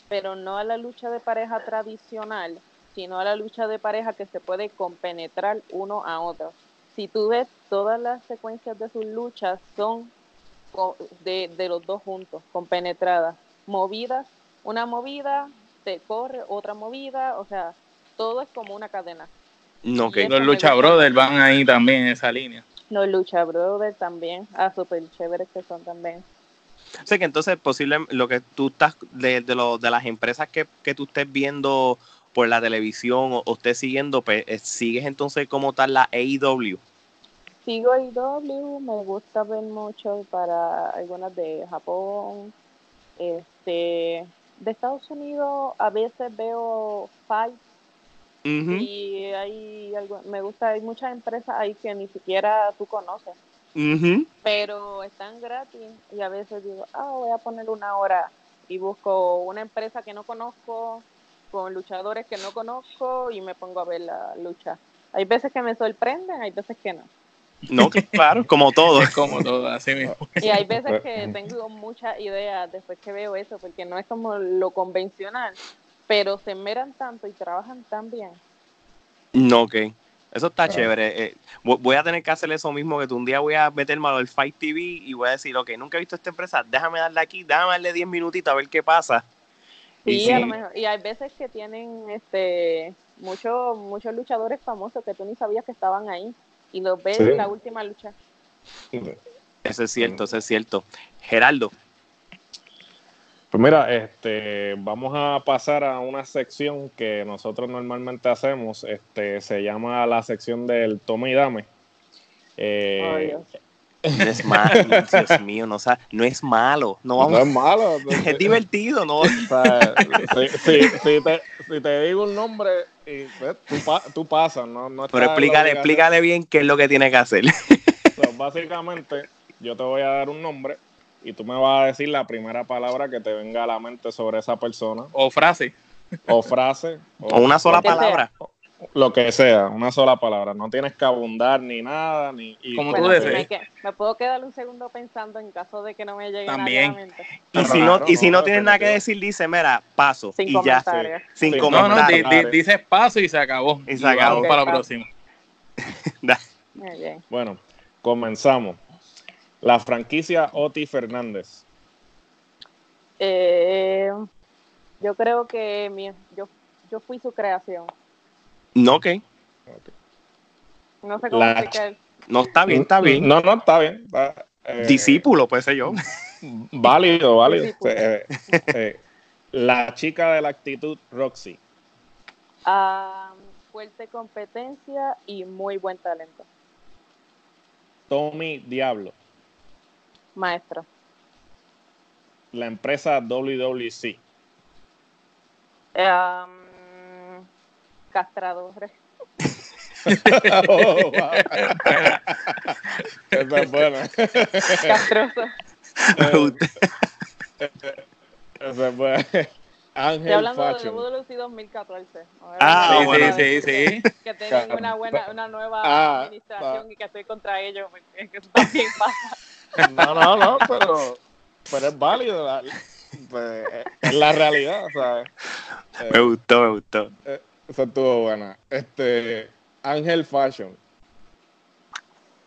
pero no a la lucha de pareja tradicional, sino a la lucha de pareja que se puede compenetrar uno a otro. Si tú ves todas las secuencias de sus luchas son de, de los dos juntos, compenetradas, movidas, una movida, te corre, otra movida, o sea, todo es como una cadena. No, que los Lucha Brothers van ahí también en esa línea. Los Lucha Brothers también, a ah, super chéveres que son también. O sea que entonces posible lo que tú estás de, de, lo, de las empresas que, que, tú estés viendo por la televisión o, estés siguiendo, pues, eh, sigues entonces como tal la AEW. Sigo AEW, me gusta ver mucho para algunas de Japón, este, de Estados Unidos a veces veo Fight. Y hay algo, me gusta, hay muchas empresas ahí que ni siquiera tú conoces pero están gratis y a veces digo, ah, voy a poner una hora y busco una empresa que no conozco con luchadores que no conozco y me pongo a ver la lucha. Hay veces que me sorprenden, hay veces que no. No, claro, como todo. (laughs) como todo, así mismo. Y hay veces que tengo muchas ideas después que veo eso, porque no es como lo convencional, pero se meran tanto y trabajan tan bien. No, ok. Eso está chévere. Eh, voy a tener que hacer eso mismo que tú. Un día voy a meterme al Fight TV y voy a decir, ok, nunca he visto esta empresa, déjame darle aquí, déjame darle 10 minutitos a ver qué pasa. Sí, y, a lo mejor. y hay veces que tienen este muchos muchos luchadores famosos que tú ni sabías que estaban ahí y los ves en la última lucha. Eso es cierto, eso es cierto. Geraldo. Pues mira, este, vamos a pasar a una sección que nosotros normalmente hacemos. Este, se llama la sección del tome y dame. Eh, no es malo, Dios mío, no, no es malo. No, no es malo. (laughs) es divertido, ¿no? si, te, digo un nombre, y, pues, tú, pasas, ¿no? no Pero explícale, explícale bien qué es lo que tiene que hacer. básicamente, yo te voy a dar un nombre y tú me vas a decir la primera palabra que te venga a la mente sobre esa persona. O frase. O frase. (laughs) O, una sola palabra. Lo que sea, una sola palabra. No tienes que abundar ni nada. ni Como tú desees. Me, puedo quedar un segundo pensando en caso de que no me llegue También. a la mente. Y si no, y si no, tienes nada que decir, dice, mira, paso. Sin y ya. Sin No, no, dices paso y se acabó. Y se acabó. para la próxima. (laughs) bueno, comenzamos. La franquicia Oti Fernández. Eh, yo creo que mi, yo, yo fui su creación. No, ok. No sé cómo explicar. No, está bien, está bien. No, no, está bien. Eh, Discípulo, pues sé yo. Válido, válido. Eh, eh, la chica de la actitud, Roxy. Ah, fuerte competencia y muy buen talento. Tommy Diablo. Maestro. La empresa WWC. Um, castradores. (laughs) oh. Esa es buena. Castroso. (laughs) Esa es buena. Ángel Estoy hablando Fashion. de WWC 2014. Ah, sí, bueno. sí, sí, sí. Que tienen una buena, una nueva Ah, administración ah. y que estoy contra ellos, es que eso también pasa. No, no, no, pero, pero es válido. la- pues, es la realidad, ¿sabes? Eh, (laughs) Me gustó, me gustó. eh, Esa estuvo buena. Este, Ángel Fashion.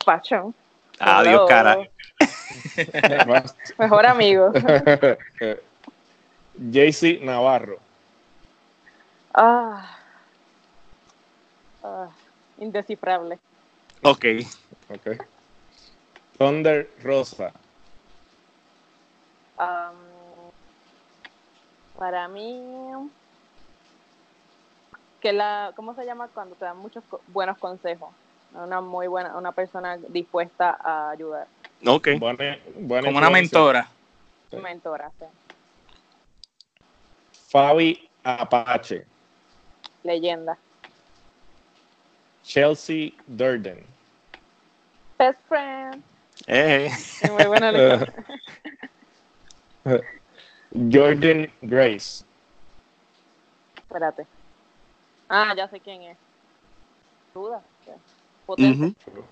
Pacho. Adiós, cara. (laughs) Mejor amigo. (laughs) JC Navarro. Ah. Ah, indescifrable. Ok. Okay. Thunder Rosa. Para mí, que la, ¿cómo se llama cuando te dan muchos co- buenos consejos? Una muy buena, una persona dispuesta a ayudar. Ok. Buena, buena Como una mentora. Sí. Mentora, sí. Fabi Apache. leyenda. Chelsea Durden. Best friend. Eh, Sí, Muy buena (laughs) lectura. (laughs) Jordan Grace. Espérate. Ah, ya sé quién es. Duda. Potente. ujú.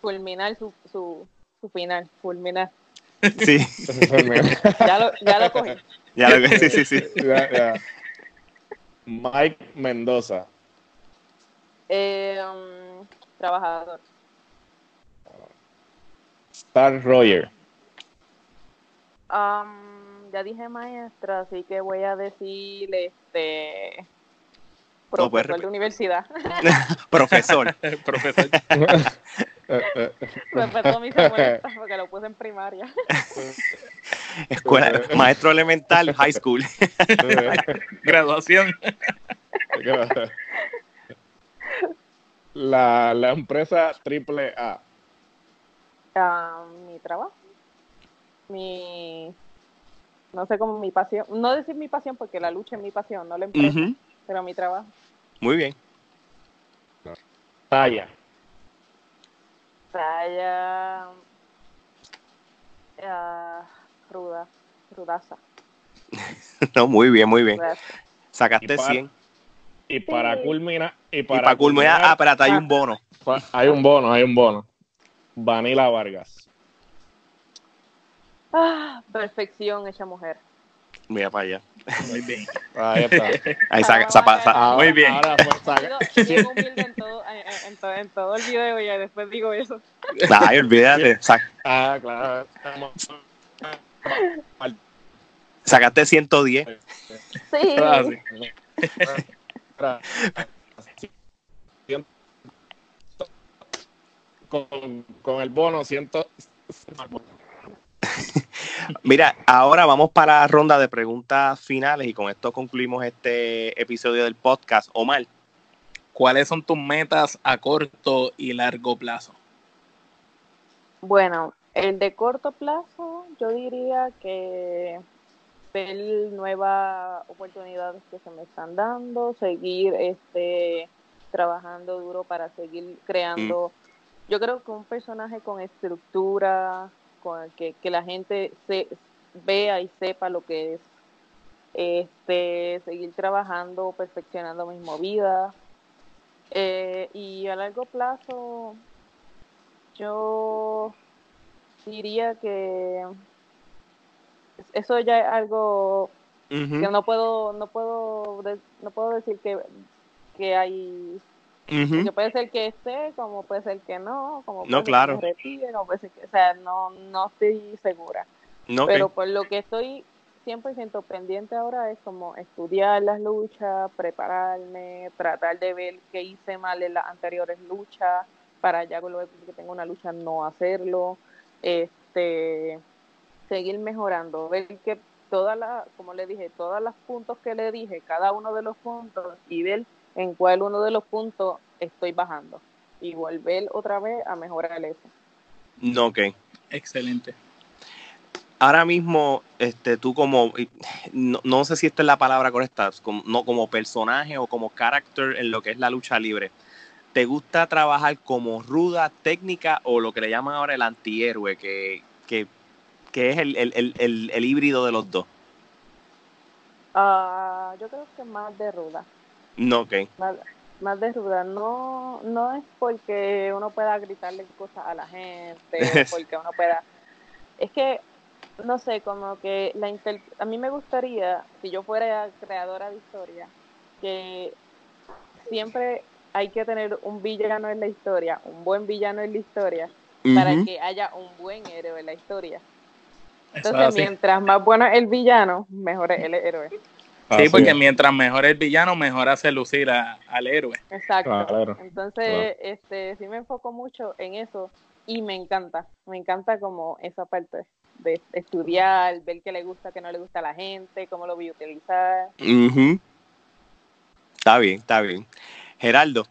Fulminar su, su, su final. Fulminar. Sí, (laughs) Ya lo, ya lo cogí. ya lo que sí, sí, sí. Ya, ya. Mike Mendoza. Eh, um, trabajador. Star Roger. Um, ya dije maestra, así que voy a decir este No, puedes profesor de universidad. (laughs) Profesor. (laughs) Profesor. (laughs) Respeto mis abuelitas porque lo puse en primaria. Escuela, maestro elemental, high school. Graduación. La, la empresa triple A. Ah, mi trabajo. Mi. No sé cómo mi pasión. No decir mi pasión porque la lucha es mi pasión, no la empresa, pero mi trabajo. Muy bien. Talla. Talla. ah, ruda. Rudaza. (laughs) No, muy bien, muy bien. rudaza. Sacaste 100. Y para culminar. Y para, para culminar, ah, espérate, hay un bono. Hay un bono, hay un bono. Vanila Vargas. Ah, perfección esa mujer. Mira para allá. Muy bien. Ahí está. Ahí saca, saca, Muy bien. Ahora pues, saca. humilde en todo, en, todo, en todo el video y después digo eso. Ay, olvídate. Ah, claro. Sacaste 110. Sí. (laughs) Con, con el bono, siento. (laughs) Mira, ahora vamos para la ronda de preguntas finales y con esto concluimos este episodio del podcast. Omar, ¿cuáles son tus metas a corto y largo plazo? Bueno, el de corto plazo, yo diría que ver nuevas oportunidades que se me están dando, seguir este trabajando duro para seguir creando. Mm. Yo creo que un personaje con estructura, que, la gente se vea y sepa lo que es este seguir trabajando, perfeccionando mis movidas. Eh, y a largo plazo, yo diría que eso ya es algo que no puedo, no puedo, no puedo decir que, que hay puede ser que esté, como puede ser que no, como puede no, claro. ser que como puede ser que, o sea, no, no estoy segura. Pero por lo que estoy 100% pendiente ahora es como estudiar las luchas, prepararme, tratar de ver qué hice mal en las anteriores luchas, para ya luego que tengo una lucha no hacerlo, este seguir mejorando, ver que todas las, como le dije, todos los puntos que le dije, cada uno de los puntos y ver en cuál uno de los puntos estoy bajando y volver otra vez a mejorar eso. No, ok. Excelente. Ahora mismo, este, tú como, no, sé si esta es la palabra correcta, como, no como personaje o como character en lo que es la lucha libre, ¿te gusta trabajar como ruda, técnica o lo que le llaman ahora el antihéroe, que, que, que es el, el, el, el, híbrido de los dos? Ah, yo creo que más de ruda. No, ok. Más, de ruda. No, no es porque uno pueda gritarle cosas a la gente, (laughs) porque uno pueda... Es que, no sé, como que la a mí me gustaría, si yo fuera creadora de historia, que siempre hay que tener un villano en la historia, un buen villano en la historia, para que haya un buen héroe en la historia. Entonces, mientras más bueno es el villano, mejor es el héroe sí, porque mientras mejor el villano, mejor hace lucir al héroe. Exacto. Entonces, este, sí me enfoco mucho en eso y me encanta. Me encanta como esa parte de estudiar, ver qué le gusta, qué no le gusta a la gente, cómo lo voy a utilizar. Está bien, está bien. Geraldo.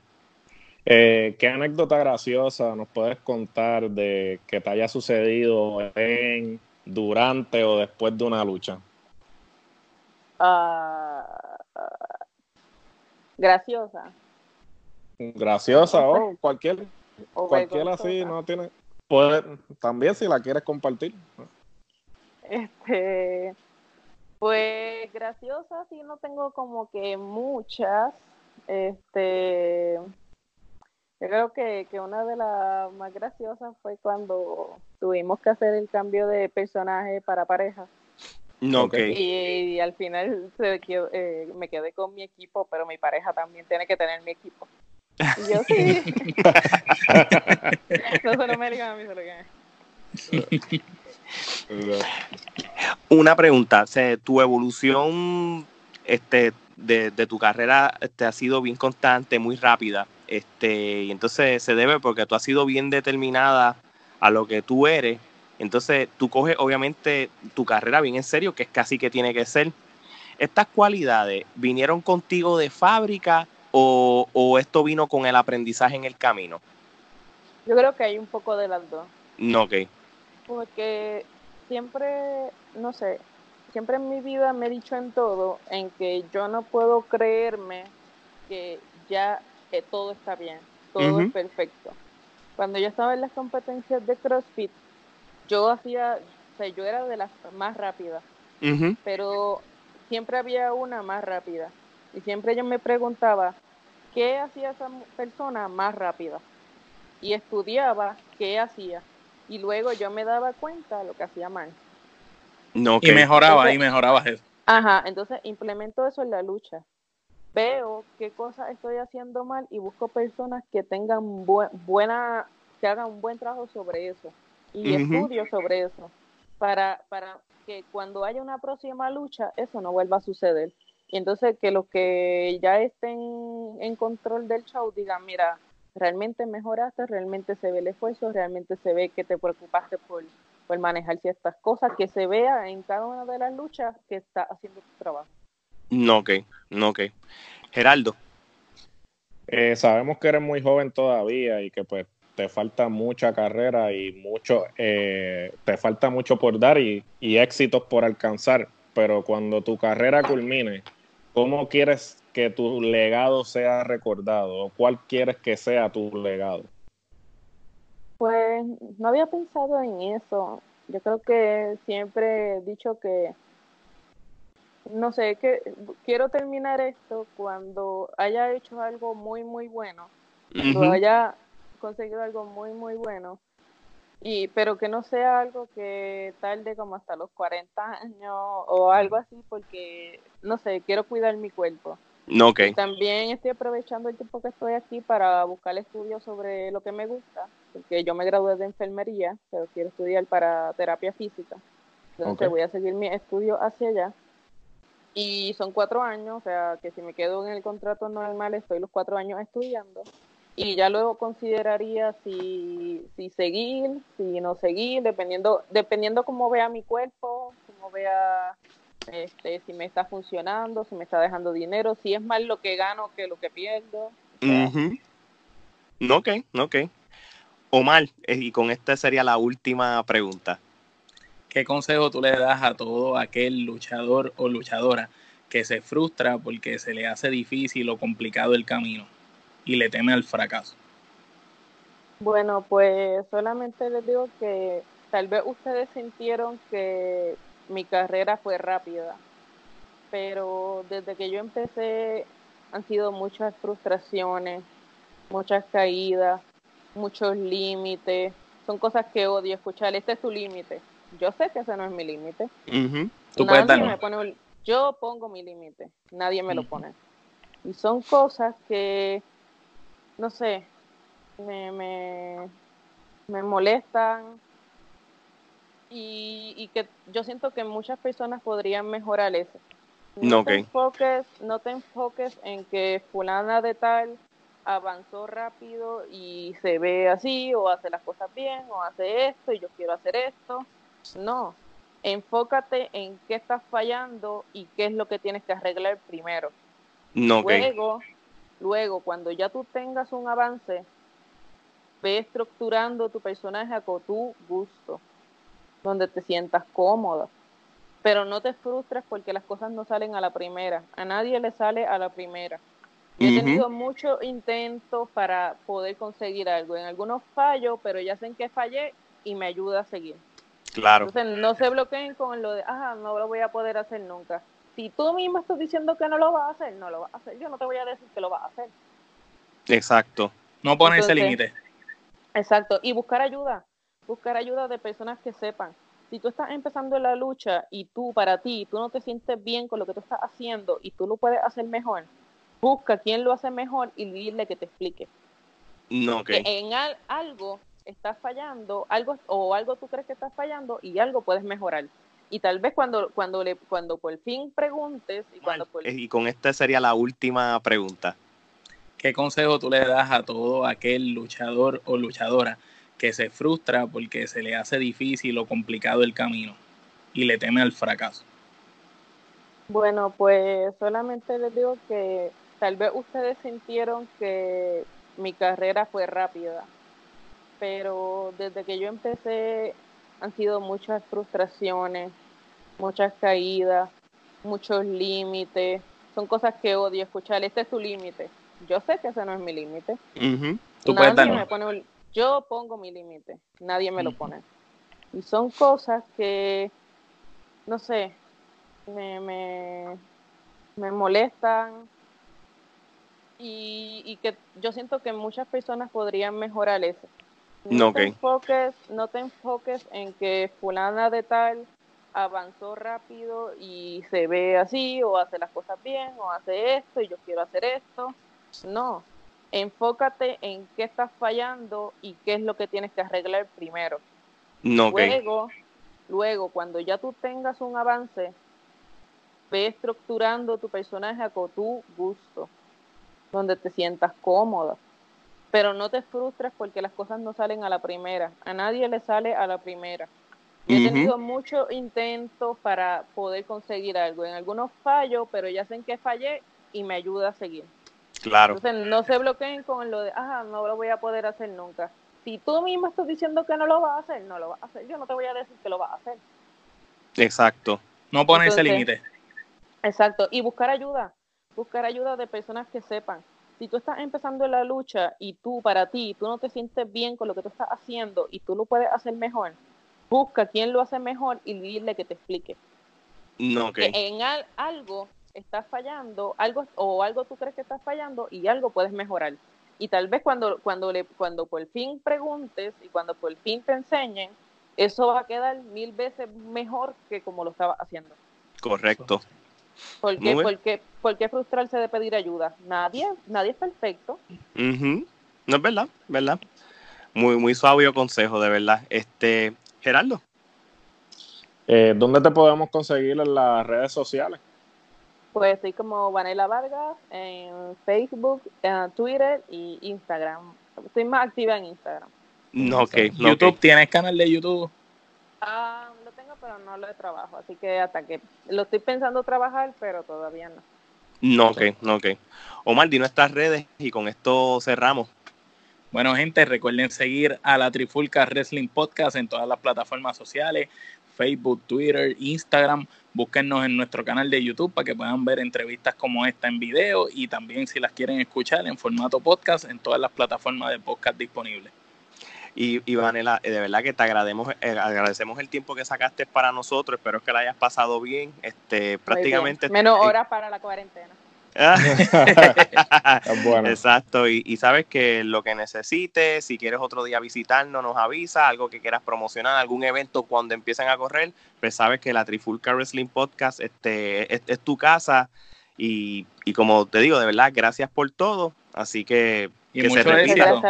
Eh, ¿Qué anécdota graciosa nos puedes contar de que te haya sucedido en, durante o después de una lucha? Ah, graciosa. Graciosa o cualquier, cualquier así, no tiene. Puede, también si la quieres compartir. Este, pues graciosa, sí, no tengo como que muchas. Este, yo creo que, que una de las más graciosas fue cuando tuvimos que hacer el cambio de personaje para pareja. No, y, al final se eh, me quedé con mi equipo, pero mi pareja también tiene que tener mi equipo. Y yo sí. (laughs) no solo me digan a mí, se lo (laughs) Una pregunta, tu evolución este, de, de, tu carrera este, ha sido bien constante, muy rápida, este, y entonces se debe porque tú has sido bien determinada a lo que tú eres entonces tú coges obviamente tu carrera bien en serio, que es casi que tiene que ser. ¿Estas cualidades vinieron contigo de fábrica o, esto vino con el aprendizaje en el camino? Yo creo que hay un poco de las dos. No, ok. Porque siempre, no sé, siempre en mi vida me he dicho en todo en que yo no puedo creerme que ya eh, todo está bien, todo es perfecto. Cuando yo estaba en las competencias de CrossFit, yo hacía, o sea, yo era de las más rápidas, pero siempre había una más rápida. Y siempre yo me preguntaba, ¿qué hacía esa persona más rápida? Y estudiaba qué hacía. Y luego yo me daba cuenta de lo que hacía mal. No, Y mejoraba, y mejoraba eso. Ajá, entonces implemento eso en la lucha. Veo qué cosas estoy haciendo mal y busco personas que tengan buena, que hagan un buen trabajo sobre eso. Y estudio sobre eso. Para, para que cuando haya una próxima lucha, eso no vuelva a suceder. Y entonces que los que ya estén en control del show digan, mira, realmente mejoraste, realmente se ve el esfuerzo, realmente se ve que te preocupaste por, por manejar ciertas cosas, que se vea en cada una de las luchas que está haciendo tu trabajo. No, ok, no, ok. Geraldo. Eh, sabemos que eres muy joven todavía y que pues te falta mucha carrera y mucho, eh, te falta mucho por dar y, y éxitos por alcanzar, pero cuando tu carrera culmine, ¿cómo quieres que tu legado sea recordado o cuál quieres que sea tu legado? Pues no había pensado en eso. Yo creo que siempre he dicho que, no sé, que quiero terminar esto cuando haya hecho algo muy, muy bueno, cuando haya conseguido algo muy, muy bueno. Y pero que no sea algo que tarde como hasta los 40 años o algo así porque no sé quiero cuidar mi cuerpo. No, okay. también estoy aprovechando el tiempo que estoy aquí para buscar estudios sobre lo que me gusta porque yo me gradué de enfermería pero quiero estudiar para terapia física. Entonces voy a seguir mi estudio hacia allá. Y son cuatro años o sea que si me quedo en el contrato normal estoy los cuatro años estudiando y ya luego consideraría si, si seguir, si no seguir, dependiendo, dependiendo cómo vea mi cuerpo, cómo vea este, si me está funcionando, si me está dejando dinero, si es más lo que gano que lo que pierdo. No, ok, ok. Omar, eh, y con esta sería la última pregunta. ¿Qué consejo tú le das a todo aquel luchador o luchadora que se frustra porque se le hace difícil o complicado el camino? Y le teme al fracaso? Bueno, pues solamente les digo que tal vez ustedes sintieron que mi carrera fue rápida, pero desde que yo empecé han sido muchas frustraciones, muchas caídas, muchos límites. Son cosas que odio escuchar. Este es tu límite. Yo sé que ese no es mi límite. Yo pongo mi límite. Nadie me lo pone. Y son cosas que no sé, me, me, me molestan y, y, que yo siento que muchas personas podrían mejorar eso. No, te enfoques, no te enfoques en que fulana de tal avanzó rápido y se ve así o hace las cosas bien o hace esto y yo quiero hacer esto. No, enfócate en qué estás fallando y qué es lo que tienes que arreglar primero. No, Luego, Luego, cuando ya tú tengas un avance, ve estructurando tu personaje a tu gusto, donde te sientas cómoda. Pero no te frustres porque las cosas no salen a la primera. A nadie le sale a la primera. he tenido muchos intentos para poder conseguir algo. En algunos fallo, pero ya sé en qué fallé y me ayuda a seguir. Claro. Entonces, no se bloqueen con lo de, ah, no lo voy a poder hacer nunca si tú mismo estás diciendo que no lo vas a hacer, no lo vas a hacer. Yo no te voy a decir que lo vas a hacer. Exacto. No poner ese límite. Exacto. Y buscar ayuda. Buscar ayuda de personas que sepan. Si tú estás empezando la lucha y tú, para ti, tú no te sientes bien con lo que tú estás haciendo y tú lo puedes hacer mejor, busca quién lo hace mejor y dile que te explique. No, Que en algo estás fallando, algo o algo tú crees que estás fallando y algo puedes mejorar y tal vez cuando cuando le cuando por fin preguntes y cuando y con esta sería la última pregunta. Qué consejo tú le das a todo aquel luchador o luchadora que se frustra porque se le hace difícil o complicado el camino y le teme al fracaso bueno pues solamente les digo que tal vez ustedes sintieron que mi carrera fue rápida pero desde que yo empecé han sido muchas frustraciones, muchas caídas, muchos límites. Son cosas que odio escuchar. Este es tu límite. Yo sé que ese no es mi límite. Yo pongo mi límite. Nadie me lo pone. Y son cosas que, no sé, me, me, me molestan y, que yo siento que muchas personas podrían mejorar eso. No, te enfoques, no te enfoques en que fulana de tal avanzó rápido y se ve así, o hace las cosas bien, o hace esto, y yo quiero hacer esto. No, enfócate en qué estás fallando y qué es lo que tienes que arreglar primero. No, luego, luego, cuando ya tú tengas un avance, ve estructurando tu personaje a tu gusto donde te sientas cómoda. Pero no te frustres porque las cosas no salen a la primera. A nadie le sale a la primera. he tenido muchos intentos para poder conseguir algo. En algunos fallo, pero ya sé en qué fallé y me ayuda a seguir. Claro. Entonces no se bloqueen con lo de, ah, no lo voy a poder hacer nunca. Si tú mismo estás diciendo que no lo vas a hacer, no lo vas a hacer. Yo no te voy a decir que lo vas a hacer. Exacto. No pones ese límite. Exacto. Y buscar ayuda buscar ayuda de personas que sepan. Si tú estás empezando la lucha y tú, para ti, tú no te sientes bien con lo que tú estás haciendo y tú lo puedes hacer mejor, busca quién lo hace mejor y dile que te explique. No, que en algo estás fallando, algo o algo tú crees que estás fallando y algo puedes mejorar. Y tal vez cuando cuando le cuando por fin preguntes y cuando por fin te enseñen, eso va a quedar mil veces mejor que como lo estaba haciendo. Correcto. ¿Por qué, ¿Por, qué, frustrarse de pedir ayuda? Nadie, nadie es perfecto. No es verdad, ¿verdad? Muy, muy sabio consejo, de verdad. Este, Gerardo. Eh, ¿Dónde te podemos conseguir en las redes sociales? Pues estoy como Vanela Vargas en Facebook, en Twitter y Instagram. Estoy más activa en Instagram. No, okay, YouTube, ¿tienes canal de YouTube? Pero no lo de trabajo. Así que hasta que lo estoy pensando trabajar, pero todavía no. No, ok, no, ok. Omar, di nuestras redes y con esto cerramos. Bueno, gente, recuerden seguir a la Trifulca Wrestling Podcast en todas las plataformas sociales, Facebook, Twitter, Instagram. Búsquennos en nuestro canal de YouTube para que puedan ver entrevistas como esta en video y también si las quieren escuchar en formato podcast en todas las plataformas de podcast disponibles. Y, y Vanela, eh, de verdad que te agradecemos, eh, agradecemos el tiempo que sacaste para nosotros. Espero que la hayas pasado bien. Este, prácticamente. Menos horas para la cuarentena. (laughs) (laughs) Exacto, y, sabes que lo que necesites, si quieres otro día visitarnos, nos avisa, algo que quieras promocionar, algún evento cuando empiecen a correr, pues sabes que la Trifulca Wrestling Podcast este, es, tu casa y, y, como te digo, de verdad, gracias por todo, así que y mucho éxito.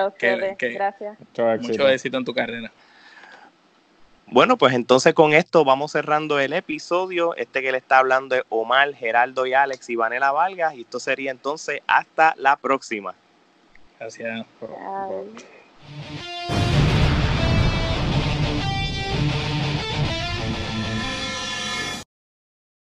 Gracias. Mucho éxito en tu carrera. Bueno, pues entonces con esto vamos cerrando el episodio. Este que le está hablando es Omar, Geraldo y Alex y Vanela Vargas. Y esto sería entonces hasta la próxima. Gracias.